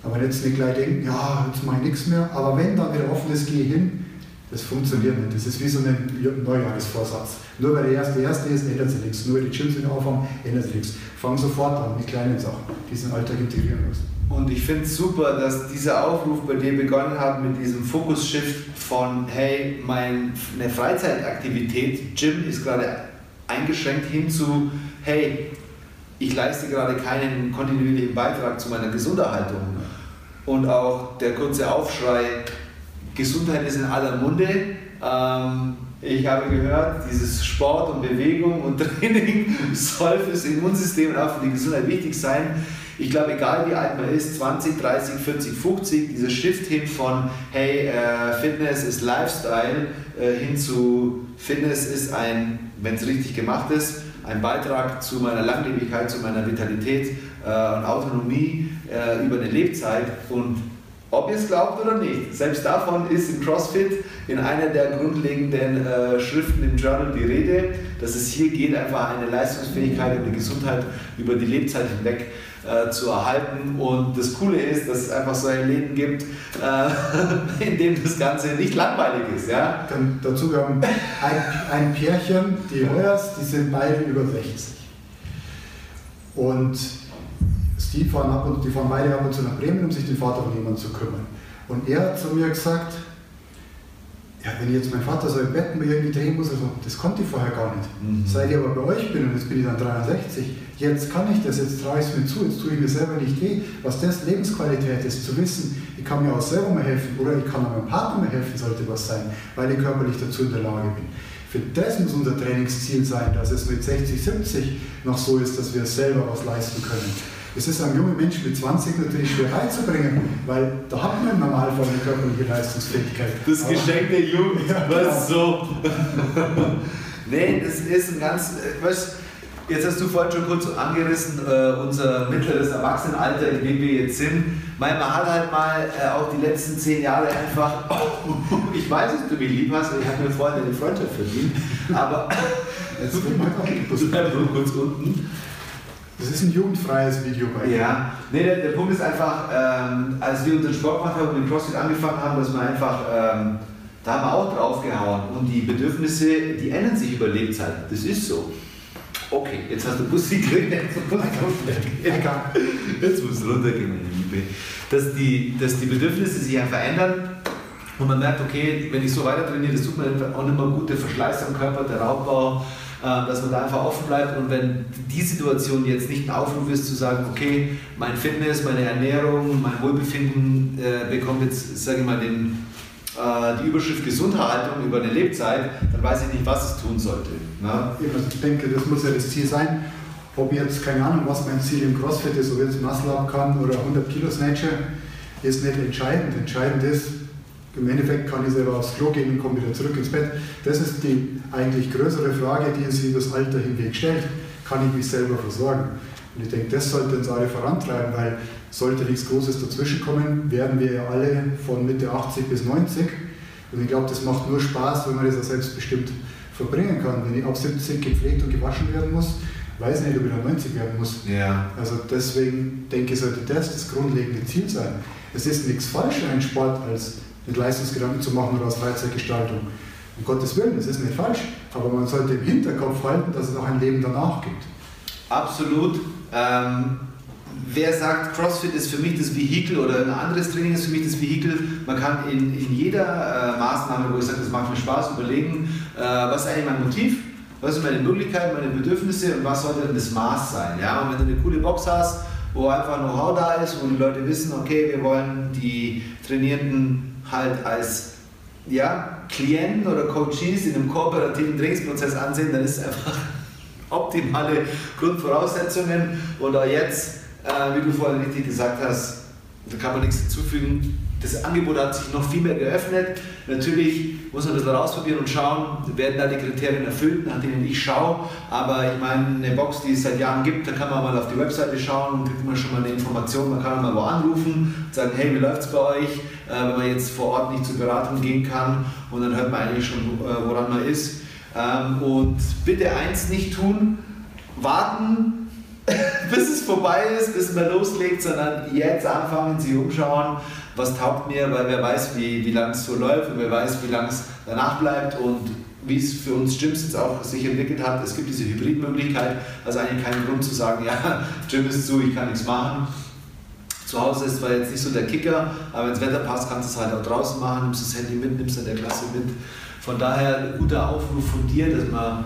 Speaker 2: Aber jetzt nicht gleich denken, ja, jetzt mache ich nichts mehr. Aber wenn dann wieder offen ist, gehe hin, das funktioniert nicht. Das ist wie so ein Neujahresvorsatz. Nur weil der erste erste ist, ändert sich nichts. Nur weil die Gyms wieder aufhaben, ändert sich nichts. Fang sofort an mit kleinen Sachen, die in den Alltag integrieren müssen.
Speaker 1: Und ich finde es super, dass dieser Aufruf bei dir begonnen hat mit diesem Fokus-Shift von, hey, meine Freizeitaktivität, Gym ist gerade eingeschränkt hin zu, hey, ich leiste gerade keinen kontinuierlichen Beitrag zu meiner Gesunderhaltung. Und auch der kurze Aufschrei, Gesundheit ist in aller Munde. Ähm, ich habe gehört, dieses Sport und Bewegung und Training soll fürs Immunsystem und auch für die Gesundheit wichtig sein. Ich glaube, egal wie alt man ist, 20, 30, 40, 50, dieser Shift hin von, hey, äh, Fitness ist Lifestyle, äh, hin zu Fitness ist ein, wenn es richtig gemacht ist, ein Beitrag zu meiner Langlebigkeit, zu meiner Vitalität äh, und Autonomie äh, über eine Lebzeit. Und ob ihr es glaubt oder nicht, selbst davon ist im CrossFit in einer der grundlegenden äh, Schriften im Journal die Rede, dass es hier geht, einfach eine Leistungsfähigkeit und eine Gesundheit über die Lebzeit hinweg äh, zu erhalten. Und das Coole ist, dass es einfach so ein Leben gibt, äh, in dem das Ganze nicht langweilig ist. Ja?
Speaker 2: Dann dazu haben ein, ein Pärchen, die Heuers, die sind beide über 60. Und Steve fahren ab und, die fahren beide ab und zu nach Bremen, um sich den Vater von jemandem zu kümmern. Und er hat zu mir gesagt, ja, wenn ich jetzt meinen Vater so im Bett irgendwie drehen muss, also, das konnte ich vorher gar nicht. Mhm. Seit ich aber bei euch bin und jetzt bin ich dann 63, jetzt kann ich das, jetzt traue ich es mir zu, jetzt tue ich mir selber nicht weh. Was das Lebensqualität ist, zu wissen, ich kann mir auch selber mal helfen oder ich kann auch meinem Partner mal helfen, sollte was sein, weil ich körperlich dazu in der Lage bin. Für das muss unser Trainingsziel sein, dass es mit 60, 70 noch so ist, dass wir selber was leisten können. Es ist einem jungen Menschen mit 20 natürlich schwer beizubringen, weil da hat man im Normalfall eine körperliche Leistungsfähigkeit.
Speaker 1: Das Aber, Geschenk der Jugend, ja, was genau. so. nee, das ist ein ganz, äh, weißt, jetzt hast du vorhin schon kurz angerissen, äh, unser mittleres Erwachsenenalter, in dem wir jetzt sind. man hat halt mal äh, auch die letzten zehn Jahre einfach, oh, ich weiß, dass du mich lieb hast, ich habe mir vorhin eine Freundschaft verdient, aber jetzt bleib nur kurz unten.
Speaker 2: Das ist ein jugendfreies Video
Speaker 1: bei dir. Ja, nee, der, der Punkt ist einfach, ähm, als wir unseren Sport gemacht haben und den CrossFit angefangen haben, dass wir einfach, ähm, da haben wir auch draufgehauen und die Bedürfnisse, die ändern sich über Lebzeit. Das ist so. Okay, jetzt hast du Musik gekriegt, jetzt muss es runtergehen, meine Liebe. Dass die, dass die Bedürfnisse sich ja verändern und man merkt, okay, wenn ich so weiter trainiere, das tut mir auch nicht mehr gut, der Verschleiß am Körper, der Raubbau, dass man da einfach offen bleibt und wenn die Situation jetzt nicht ein Aufruf ist zu sagen, okay, mein Fitness, meine Ernährung, mein Wohlbefinden äh, bekommt jetzt, sage ich mal, den, äh, die Überschrift Gesundheitshaltung über eine Lebzeit, dann weiß ich nicht, was es tun sollte.
Speaker 2: Ne? Also ich denke, das muss ja das Ziel sein. Ob jetzt, keine Ahnung, was mein Ziel im CrossFit ist, ob jetzt Muscle-Up kann oder 100 Kilo Snatcher, ist nicht entscheidend. Entscheidend ist, im Endeffekt kann ich selber aufs Klo gehen und komme wieder zurück ins Bett. Das ist die eigentlich größere Frage, die sich das Alter hinweg stellt. Kann ich mich selber versorgen? Und ich denke, das sollte uns alle vorantreiben, weil sollte nichts Großes dazwischenkommen, werden wir ja alle von Mitte 80 bis 90. Und ich glaube, das macht nur Spaß, wenn man das auch selbstbestimmt verbringen kann. Wenn ich ab 70 gepflegt und gewaschen werden muss, weiß ich nicht, ob ich dann 90 werden muss.
Speaker 1: Ja.
Speaker 2: Also deswegen denke ich, sollte das das grundlegende Ziel sein. Es ist nichts falsch, einen Sport als mit Leistungsgedanken zu machen oder aus Freizeitgestaltung. Um Gottes Willen, das ist nicht falsch, aber man sollte im Hinterkopf halten, dass es auch ein Leben danach gibt.
Speaker 1: Absolut. Ähm, wer sagt, CrossFit ist für mich das Vehikel oder ein anderes Training ist für mich das Vehikel, man kann in, in jeder äh, Maßnahme, wo ich sage, das macht mir Spaß, überlegen, äh, was ist eigentlich mein Motiv, was sind meine Möglichkeiten, meine Bedürfnisse und was sollte denn das Maß sein. Ja? Und wenn du eine coole Box hast, wo einfach Know-how da ist, wo die Leute wissen, okay, wir wollen die Trainierenden halt als ja, Klienten oder Coaches in einem kooperativen Trainingsprozess ansehen, dann ist es einfach optimale Grundvoraussetzungen. Und auch jetzt, äh, wie du vorhin richtig gesagt hast, da kann man nichts hinzufügen. Das Angebot hat sich noch viel mehr geöffnet. Natürlich muss man ein bisschen rausprobieren und schauen, werden da die Kriterien erfüllt, nach denen ich schaue. Aber ich meine, eine Box, die es seit Jahren gibt, da kann man mal auf die Webseite schauen und kriegt man schon mal eine Information. Man kann mal wo anrufen und sagen, hey, wie läuft es bei euch? Äh, wenn man jetzt vor Ort nicht zur Beratung gehen kann und dann hört man eigentlich schon, äh, woran man ist. Ähm, und bitte eins nicht tun, warten, bis es vorbei ist, bis man loslegt, sondern jetzt anfangen, sich umschauen, was taugt mir, weil wer weiß, wie, wie lange es so läuft und wer weiß, wie lange es danach bleibt und wie es für uns Gyms jetzt auch sich entwickelt hat. Es gibt diese Hybridmöglichkeit, also eigentlich keinen Grund zu sagen, ja, Gym ist zu, ich kann nichts machen. Zu Hause ist zwar jetzt nicht so der Kicker, aber wenn das Wetter passt, kannst du es halt auch draußen machen, nimmst das Handy mit, nimmst dann der Klasse mit. Von daher ein guter Aufruf von dir, dass man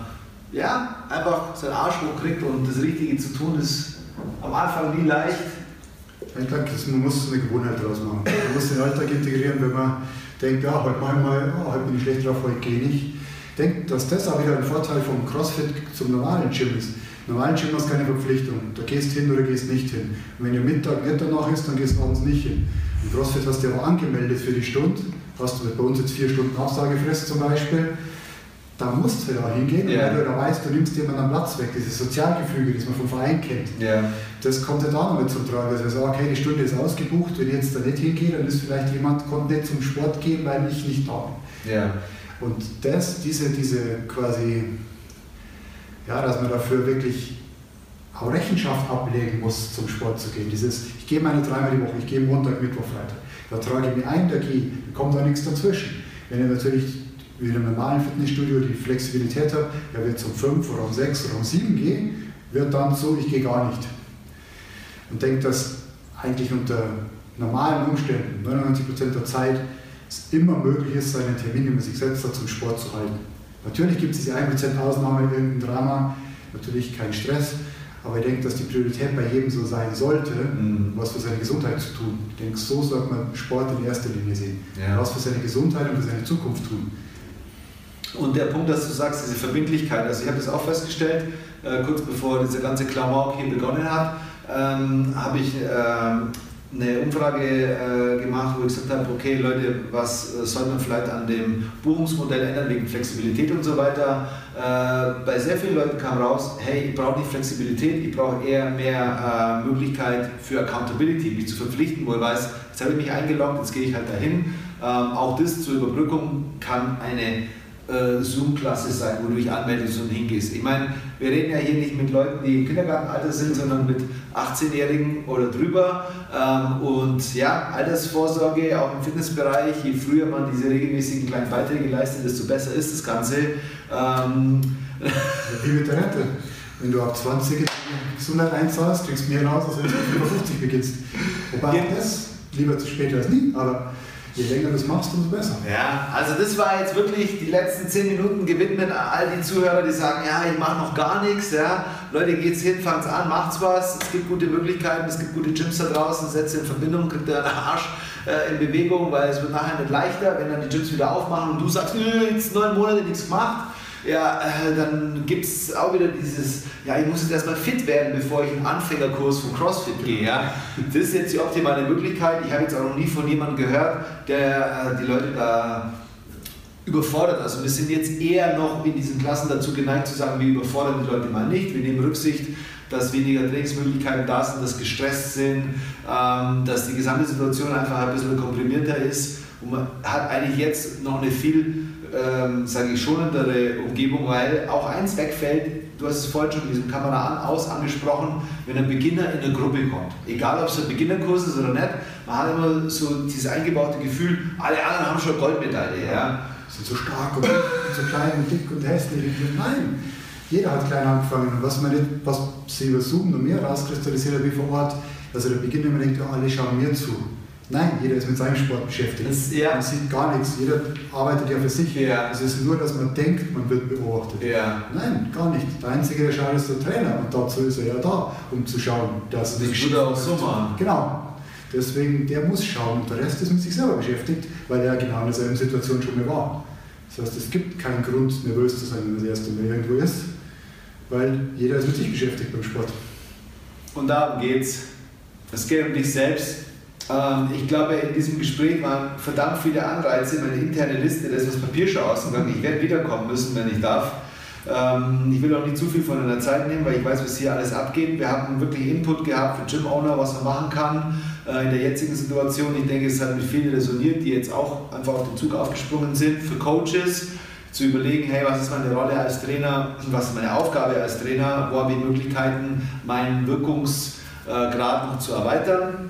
Speaker 1: ja, einfach seinen Arsch hochkriegt und das Richtige zu tun ist am Anfang nie leicht.
Speaker 2: Ich glaube, man muss eine Gewohnheit daraus machen. Man muss den Alltag integrieren, wenn man denkt, ja, heute mache ich mal, oh, heute bin ich schlecht drauf, heute gehe ich denke, dass das auch wieder ein Vorteil vom CrossFit zum normalen Gym ist. Im normalen Gym hast du keine Verpflichtung. Da gehst hin oder gehst nicht hin. Und wenn ihr Mittag nicht danach ist, dann gehst du abends nicht hin. Im CrossFit hast du ja auch angemeldet für die Stunde. Hast du bei uns jetzt vier Stunden Absagefrist zum Beispiel da musst du da hingehen, ja. weil du da weißt, du nimmst jemanden am Platz weg. Dieses Sozialgefüge, das man vom Verein kennt,
Speaker 1: ja.
Speaker 2: das kommt ja da noch mit zum Tragen. Also, okay, die Stunde ist ausgebucht, wenn ich jetzt da nicht hingehe, dann ist vielleicht jemand, kommt nicht zum Sport gehen, weil ich nicht da
Speaker 1: bin. Ja.
Speaker 2: Und das, diese, diese quasi, ja, dass man dafür wirklich auch Rechenschaft ablegen muss, zum Sport zu gehen. Dieses, ich gehe meine dreimal die Woche, ich gehe Montag, Mittwoch, Freitag. Da trage ich mir ein, da gehe, da kommt da nichts dazwischen. Wenn ich natürlich wie in einem normalen Fitnessstudio die Flexibilität habe, ja, wird um 5 oder um 6 oder um 7 gehen, wird dann so, ich gehe gar nicht. Und denke, dass eigentlich unter normalen Umständen, 99% der Zeit, es immer möglich ist, seinen Termin, den man sich setzt, zum Sport zu halten. Natürlich gibt es diese 1% Ausnahme, irgendein Drama, natürlich kein Stress, aber ich denke, dass die Priorität bei jedem so sein sollte, mhm. was für seine Gesundheit zu tun. Ich denke, so sollte man Sport in erster Linie sehen. Ja. Was für seine Gesundheit und für seine Zukunft tun.
Speaker 1: Und der Punkt, dass du sagst, diese Verbindlichkeit, also ich habe das auch festgestellt, äh, kurz bevor dieser ganze Klamauk hier begonnen hat, ähm, habe ich ähm, eine Umfrage äh, gemacht, wo ich gesagt habe, okay Leute, was äh, soll man vielleicht an dem Buchungsmodell ändern wegen Flexibilität und so weiter. Äh, bei sehr vielen Leuten kam raus, hey, ich brauche nicht Flexibilität, ich brauche eher mehr äh, Möglichkeit für Accountability, mich zu verpflichten, wo ich weiß, jetzt habe ich mich eingeloggt, jetzt gehe ich halt dahin. Ähm, auch das zur Überbrückung kann eine äh, Zoom-Klasse sein, wo du dich anmeldest und hingehst. Ich meine, wir reden ja hier nicht mit Leuten, die im Kindergartenalter sind, sondern mit 18-Jährigen oder drüber. Ähm, und ja, Altersvorsorge auch im Fitnessbereich, je früher man diese regelmäßigen kleinen Beiträge leistet, desto besser ist das Ganze. Ähm,
Speaker 2: Wie mit der Rente. Wenn du ab 20 Gesundheit einzahlst, kriegst du mehr raus, als wenn du über 50 beginnst. Wobei ja. das lieber zu spät als nie, aber Je länger du es machst, umso besser.
Speaker 1: Ja, also das war jetzt wirklich die letzten zehn Minuten gewidmet all die Zuhörer, die sagen, ja, ich mache noch gar nichts. Ja. Leute, geht's hin, fangt's an, macht's was. Es gibt gute Möglichkeiten, es gibt gute Gyms da draußen, setzt in Verbindung, kriegt der Arsch äh, in Bewegung, weil es wird nachher nicht leichter, wenn dann die Gyms wieder aufmachen und du sagst, jetzt neun Monate nichts gemacht ja, äh, dann gibt es auch wieder dieses, ja, ich muss jetzt erstmal fit werden, bevor ich einen Anfängerkurs von CrossFit gehe. Ja? Das ist jetzt die optimale Möglichkeit. Ich habe jetzt auch noch nie von jemandem gehört, der äh, die Leute da überfordert. Also wir sind jetzt eher noch in diesen Klassen dazu geneigt zu sagen, wir überfordern die Leute mal nicht, wir nehmen Rücksicht, dass weniger Trainingsmöglichkeiten da sind, dass gestresst sind, ähm, dass die gesamte Situation einfach ein bisschen komprimierter ist und man hat eigentlich jetzt noch eine viel ähm, sage ich, schonendere Umgebung, weil auch eins wegfällt, du hast es vorhin schon in diesem Kamera an, aus angesprochen, wenn ein Beginner in eine Gruppe kommt. Egal ob es ein Beginnerkurs ist oder nicht, man hat immer so dieses eingebaute Gefühl, alle anderen haben schon Goldmedaille. Ja.
Speaker 2: Sind so stark und so klein und dick und hässlich. Nein, jeder hat klein angefangen. Und was, man nicht, was sie über Zoom und mehr rauskristallisiert wie vor Ort, dass er der Beginner immer denkt, oh, alle schauen mir zu. Nein, jeder ist mit seinem Sport beschäftigt. Das, ja. Man sieht gar nichts. Jeder arbeitet ja für sich. Ja. Es ist nur, dass man denkt, man wird beobachtet.
Speaker 1: Ja.
Speaker 2: Nein, gar nicht. Der Einzige, der schaut, ist der Trainer. Und dazu ist er ja da, um zu schauen, dass
Speaker 1: das nicht auch so machen.
Speaker 2: Genau. Deswegen, der muss schauen. Der Rest ist mit sich selber beschäftigt, weil er genau in derselben Situation schon mehr war. Das heißt, es gibt keinen Grund, nervös zu sein, wenn man das erste Mal irgendwo ist, weil jeder ist mit sich beschäftigt beim Sport.
Speaker 1: Und darum geht's. Es geht um dich selbst ich glaube, in diesem Gespräch waren verdammt viele Anreize, meine interne Liste, da ist Papier schon ausgegangen. Ich werde wiederkommen müssen, wenn ich darf. Ähm, ich will auch nicht zu viel von deiner Zeit nehmen, weil ich weiß, was hier alles abgeht. Wir haben wirklich Input gehabt für Gym Owner, was man machen kann äh, in der jetzigen Situation. Ich denke, es hat mit vielen resoniert, die jetzt auch einfach auf den Zug aufgesprungen sind. Für Coaches, zu überlegen, hey, was ist meine Rolle als Trainer, was ist meine Aufgabe als Trainer, wo habe ich Möglichkeiten, meinen Wirkungsgrad noch zu erweitern.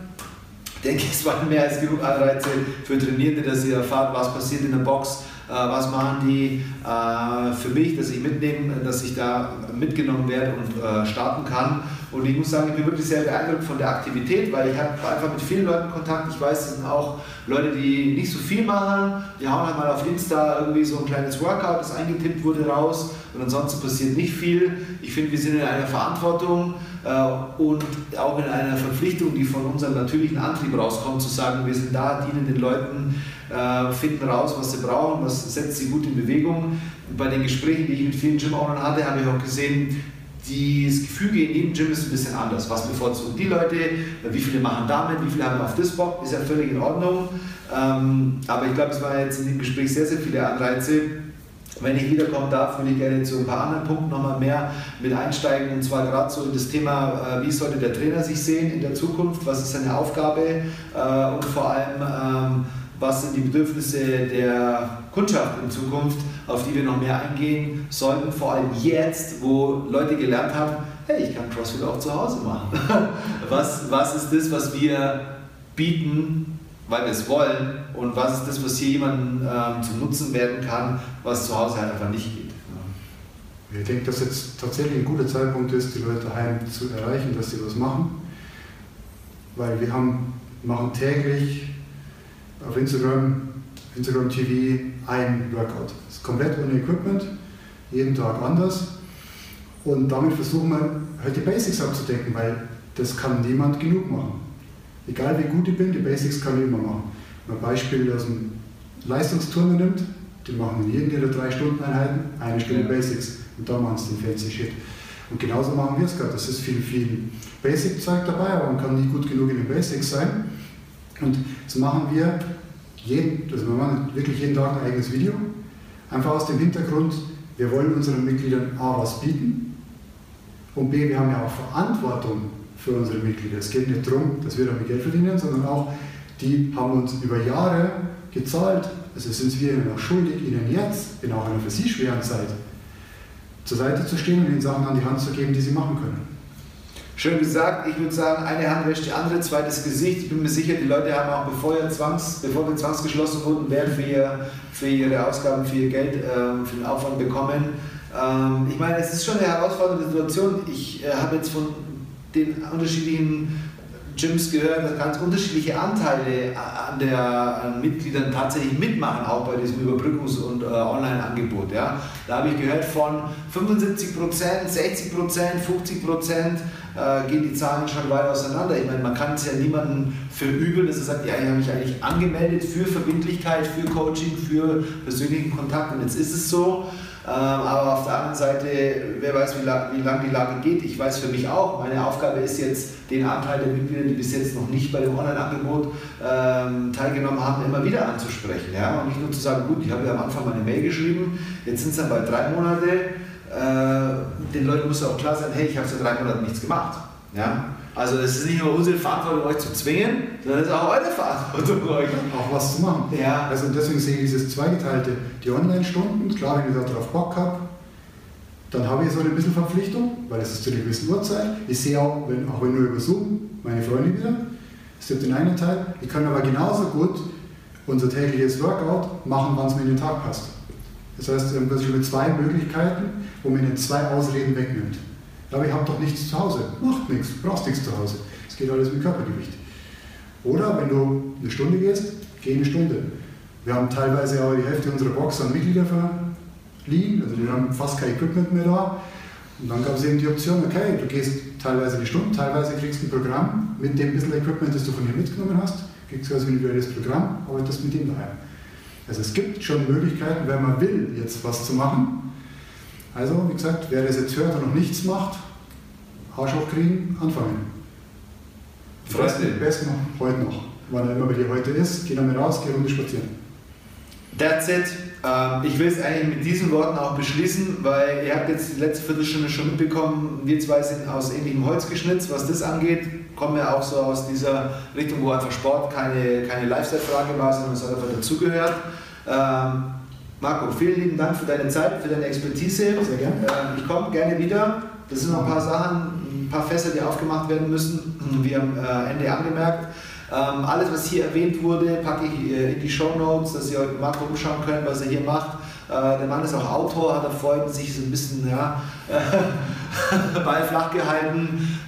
Speaker 1: Ich denke, es waren mehr als genug Anreize für Trainierende, dass sie erfahren, was passiert in der Box, äh, was machen die äh, für mich, dass ich mitnehme, dass ich da mitgenommen werde und äh, starten kann. Und ich muss sagen, ich bin wirklich sehr beeindruckt von der Aktivität, weil ich habe einfach mit vielen Leuten Kontakt. Ich weiß, das sind auch Leute, die nicht so viel machen. Die hauen halt mal auf Insta irgendwie so ein kleines Workout, das eingetippt wurde, raus. Und ansonsten passiert nicht viel. Ich finde, wir sind in einer Verantwortung äh, und auch in einer Verpflichtung, die von unserem natürlichen Antrieb rauskommt, zu sagen, wir sind da, dienen den Leuten, äh, finden raus, was sie brauchen, was setzt sie gut in Bewegung. Bei den Gesprächen, die ich mit vielen Gym-Ownern hatte, habe ich auch gesehen, das Gefüge in jedem Gym ist ein bisschen anders. Was bevorzugen die Leute? Wie viele machen damit? Wie viele haben auf das Bock? Ist ja völlig in Ordnung. Ähm, aber ich glaube, es waren jetzt in dem Gespräch sehr, sehr viele Anreize. Wenn ich wiederkommen darf, würde ich gerne zu ein paar anderen Punkten nochmal mehr mit einsteigen. Und zwar gerade so das Thema, äh, wie sollte der Trainer sich sehen in der Zukunft? Was ist seine Aufgabe? Äh, und vor allem, ähm, was sind die Bedürfnisse der Kundschaft in Zukunft, auf die wir noch mehr eingehen sollten, vor allem jetzt, wo Leute gelernt haben, hey, ich kann CrossFit auch zu Hause machen. was, was ist das, was wir bieten, weil wir es wollen und was ist das, was hier jemandem ähm, zum Nutzen werden kann, was zu Hause halt einfach nicht geht.
Speaker 2: Ich denke, dass jetzt tatsächlich ein guter Zeitpunkt ist, die Leute daheim zu erreichen, dass sie was machen, weil wir haben, machen täglich auf Instagram, Instagram TV ein Workout. Das ist komplett ohne Equipment, jeden Tag anders. Und damit versuchen wir halt die Basics abzudecken, weil das kann niemand genug machen. Egal wie gut ich bin, die Basics kann ich immer machen. Wenn man ein Beispiel aus dem Leistungsturner nimmt, die machen in jedem ihrer drei Stunden Einheiten eine Stunde ja. Basics und dann machen sie den fancy Shit. Und genauso machen wir es gerade. Das ist viel, viel Basic-Zeug dabei, aber man kann nie gut genug in den Basics sein. Und das machen wir jeden, also wir machen wirklich jeden Tag ein eigenes Video. Einfach aus dem Hintergrund, wir wollen unseren Mitgliedern A was bieten und B, wir haben ja auch Verantwortung für unsere Mitglieder. Es geht nicht darum, dass wir damit Geld verdienen, sondern auch, die haben uns über Jahre gezahlt, also sind wir ihnen auch schuldig, ihnen jetzt, in auch einer für sie schweren Zeit, zur Seite zu stehen und ihnen Sachen an die Hand zu geben, die sie machen können.
Speaker 1: Schön gesagt, ich würde sagen, eine Hand wäscht die andere, zweites Gesicht. Ich bin mir sicher, die Leute haben auch, bevor, ihr Zwangs, bevor wir zwangsgeschlossen wurden, Wert für, ihr, für ihre Ausgaben, für ihr Geld, ähm, für den Aufwand bekommen. Ähm, ich meine, es ist schon eine herausfordernde Situation. Ich äh, habe jetzt von den unterschiedlichen Gyms gehört, ganz unterschiedliche Anteile an der an Mitgliedern tatsächlich mitmachen, auch bei diesem Überbrückungs- und äh, Online-Angebot. Ja. Da habe ich gehört von 75 Prozent, 60 Prozent, 50 Prozent äh, gehen die Zahlen schon weit auseinander. Ich meine, man kann es ja niemandem verübeln, dass er sagt, ja, ich habe mich eigentlich angemeldet für Verbindlichkeit, für Coaching, für persönlichen Kontakt und jetzt ist es so. Ähm, aber auf der anderen Seite, wer weiß, wie, lang, wie lange die Lage geht. Ich weiß für mich auch, meine Aufgabe ist jetzt, den Anteil der Mitglieder, die bis jetzt noch nicht bei dem Online-Angebot ähm, teilgenommen haben, immer wieder anzusprechen. Ja? Und nicht nur zu sagen, gut, ich habe ja am Anfang meine Mail geschrieben, jetzt sind es dann bald drei Monate. Äh, den Leuten muss auch klar sein, hey, ich habe seit drei Monaten nichts gemacht. Ja? Also es ist nicht nur unsere Verantwortung, euch zu zwingen, sondern es ist auch eure Verantwortung, euch
Speaker 2: auch was zu machen. Ja. Also deswegen sehe ich dieses zweigeteilte, die Online-Stunden, klar, wenn ich darauf Bock habe, dann habe ich so eine bisschen Verpflichtung, weil es ist zu einer gewissen Uhrzeit. Ich sehe auch, wenn, auch wenn nur über Zoom, meine Freunde wieder. Das ist den einen Teil. Ich kann aber genauso gut unser tägliches Workout machen, wann es mir in den Tag passt. Das heißt, wir haben schon zwei Möglichkeiten, wo man den zwei Ausreden wegnimmt. Aber ich habe doch nichts zu Hause. Macht nichts, brauchst nichts zu Hause. Es geht alles mit Körpergewicht. Oder wenn du eine Stunde gehst, geh eine Stunde. Wir haben teilweise auch die Hälfte unserer Box an Mitglieder verliehen, also die haben fast kein Equipment mehr da. Und dann gab es eben die Option, okay, du gehst teilweise eine Stunde, teilweise kriegst du ein Programm mit dem bisschen Equipment, das du von hier mitgenommen hast, kriegst du ein individuelles Programm, arbeitest mit ihm daheim. Also es gibt schon Möglichkeiten, wenn man will, jetzt was zu machen. Also, wie gesagt, wer das jetzt hört und noch nichts macht, Arsch hochkriegen, anfangen. Freunde. Besten noch heute noch. Wann er immer bei dir heute ist, geh damit raus, geh runter spazieren.
Speaker 1: That's it. Ähm, ich will es eigentlich mit diesen Worten auch beschließen, weil ihr habt jetzt die letzte Viertelstunde schon mitbekommen, wir zwei sind aus ähnlichem Holz geschnitzt, was das angeht. Kommen wir auch so aus dieser Richtung, wo einfach Sport keine, keine Lifestyle-Frage war, sondern es einfach dazugehört. Ähm, Marco, vielen lieben Dank für deine Zeit, für deine Expertise.
Speaker 2: Sehr gerne.
Speaker 1: Ähm, ich komme gerne wieder. Das sind noch ein paar Sachen, ein paar Fässer, die aufgemacht werden müssen, wie am äh, Ende angemerkt. Ähm, alles, was hier erwähnt wurde, packe ich äh, in die Show Notes, dass ihr euch Marco umschauen könnt, was er hier macht. Äh, der Mann ist auch Autor, hat er vorhin sich so ein bisschen ja, Ball flach gehalten.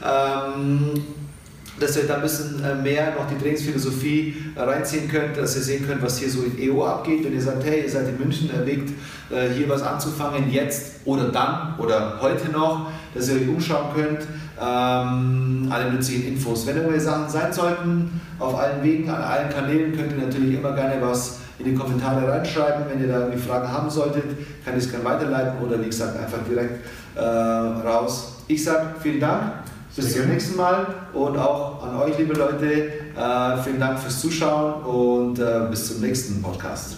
Speaker 1: Dass ihr da ein bisschen äh, mehr noch die Trainingsphilosophie äh, reinziehen könnt, dass ihr sehen könnt, was hier so in EO abgeht. Wenn ihr sagt, hey, ihr seid in München, erwägt äh, hier was anzufangen, jetzt oder dann oder heute noch, dass ihr euch umschauen könnt. Ähm, alle nützlichen Infos. Wenn irgendwelche Sachen sein sollten, auf allen Wegen, an allen Kanälen, könnt ihr natürlich immer gerne was in die Kommentare reinschreiben. Wenn ihr da irgendwie Fragen haben solltet, kann ich es gerne weiterleiten oder wie gesagt einfach direkt äh, raus. Ich sage vielen Dank. Bis zum nächsten Mal und auch an euch, liebe Leute, äh, vielen Dank fürs Zuschauen und äh, bis zum nächsten Podcast.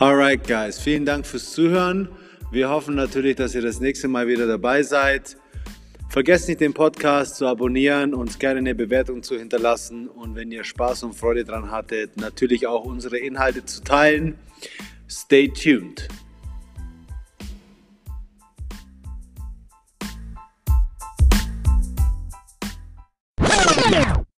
Speaker 3: Alright, guys, vielen Dank fürs Zuhören. Wir hoffen natürlich, dass ihr das nächste Mal wieder dabei seid. Vergesst nicht, den Podcast zu abonnieren, uns gerne eine Bewertung zu hinterlassen und wenn ihr Spaß und Freude dran hattet, natürlich auch unsere Inhalte zu teilen. Stay tuned.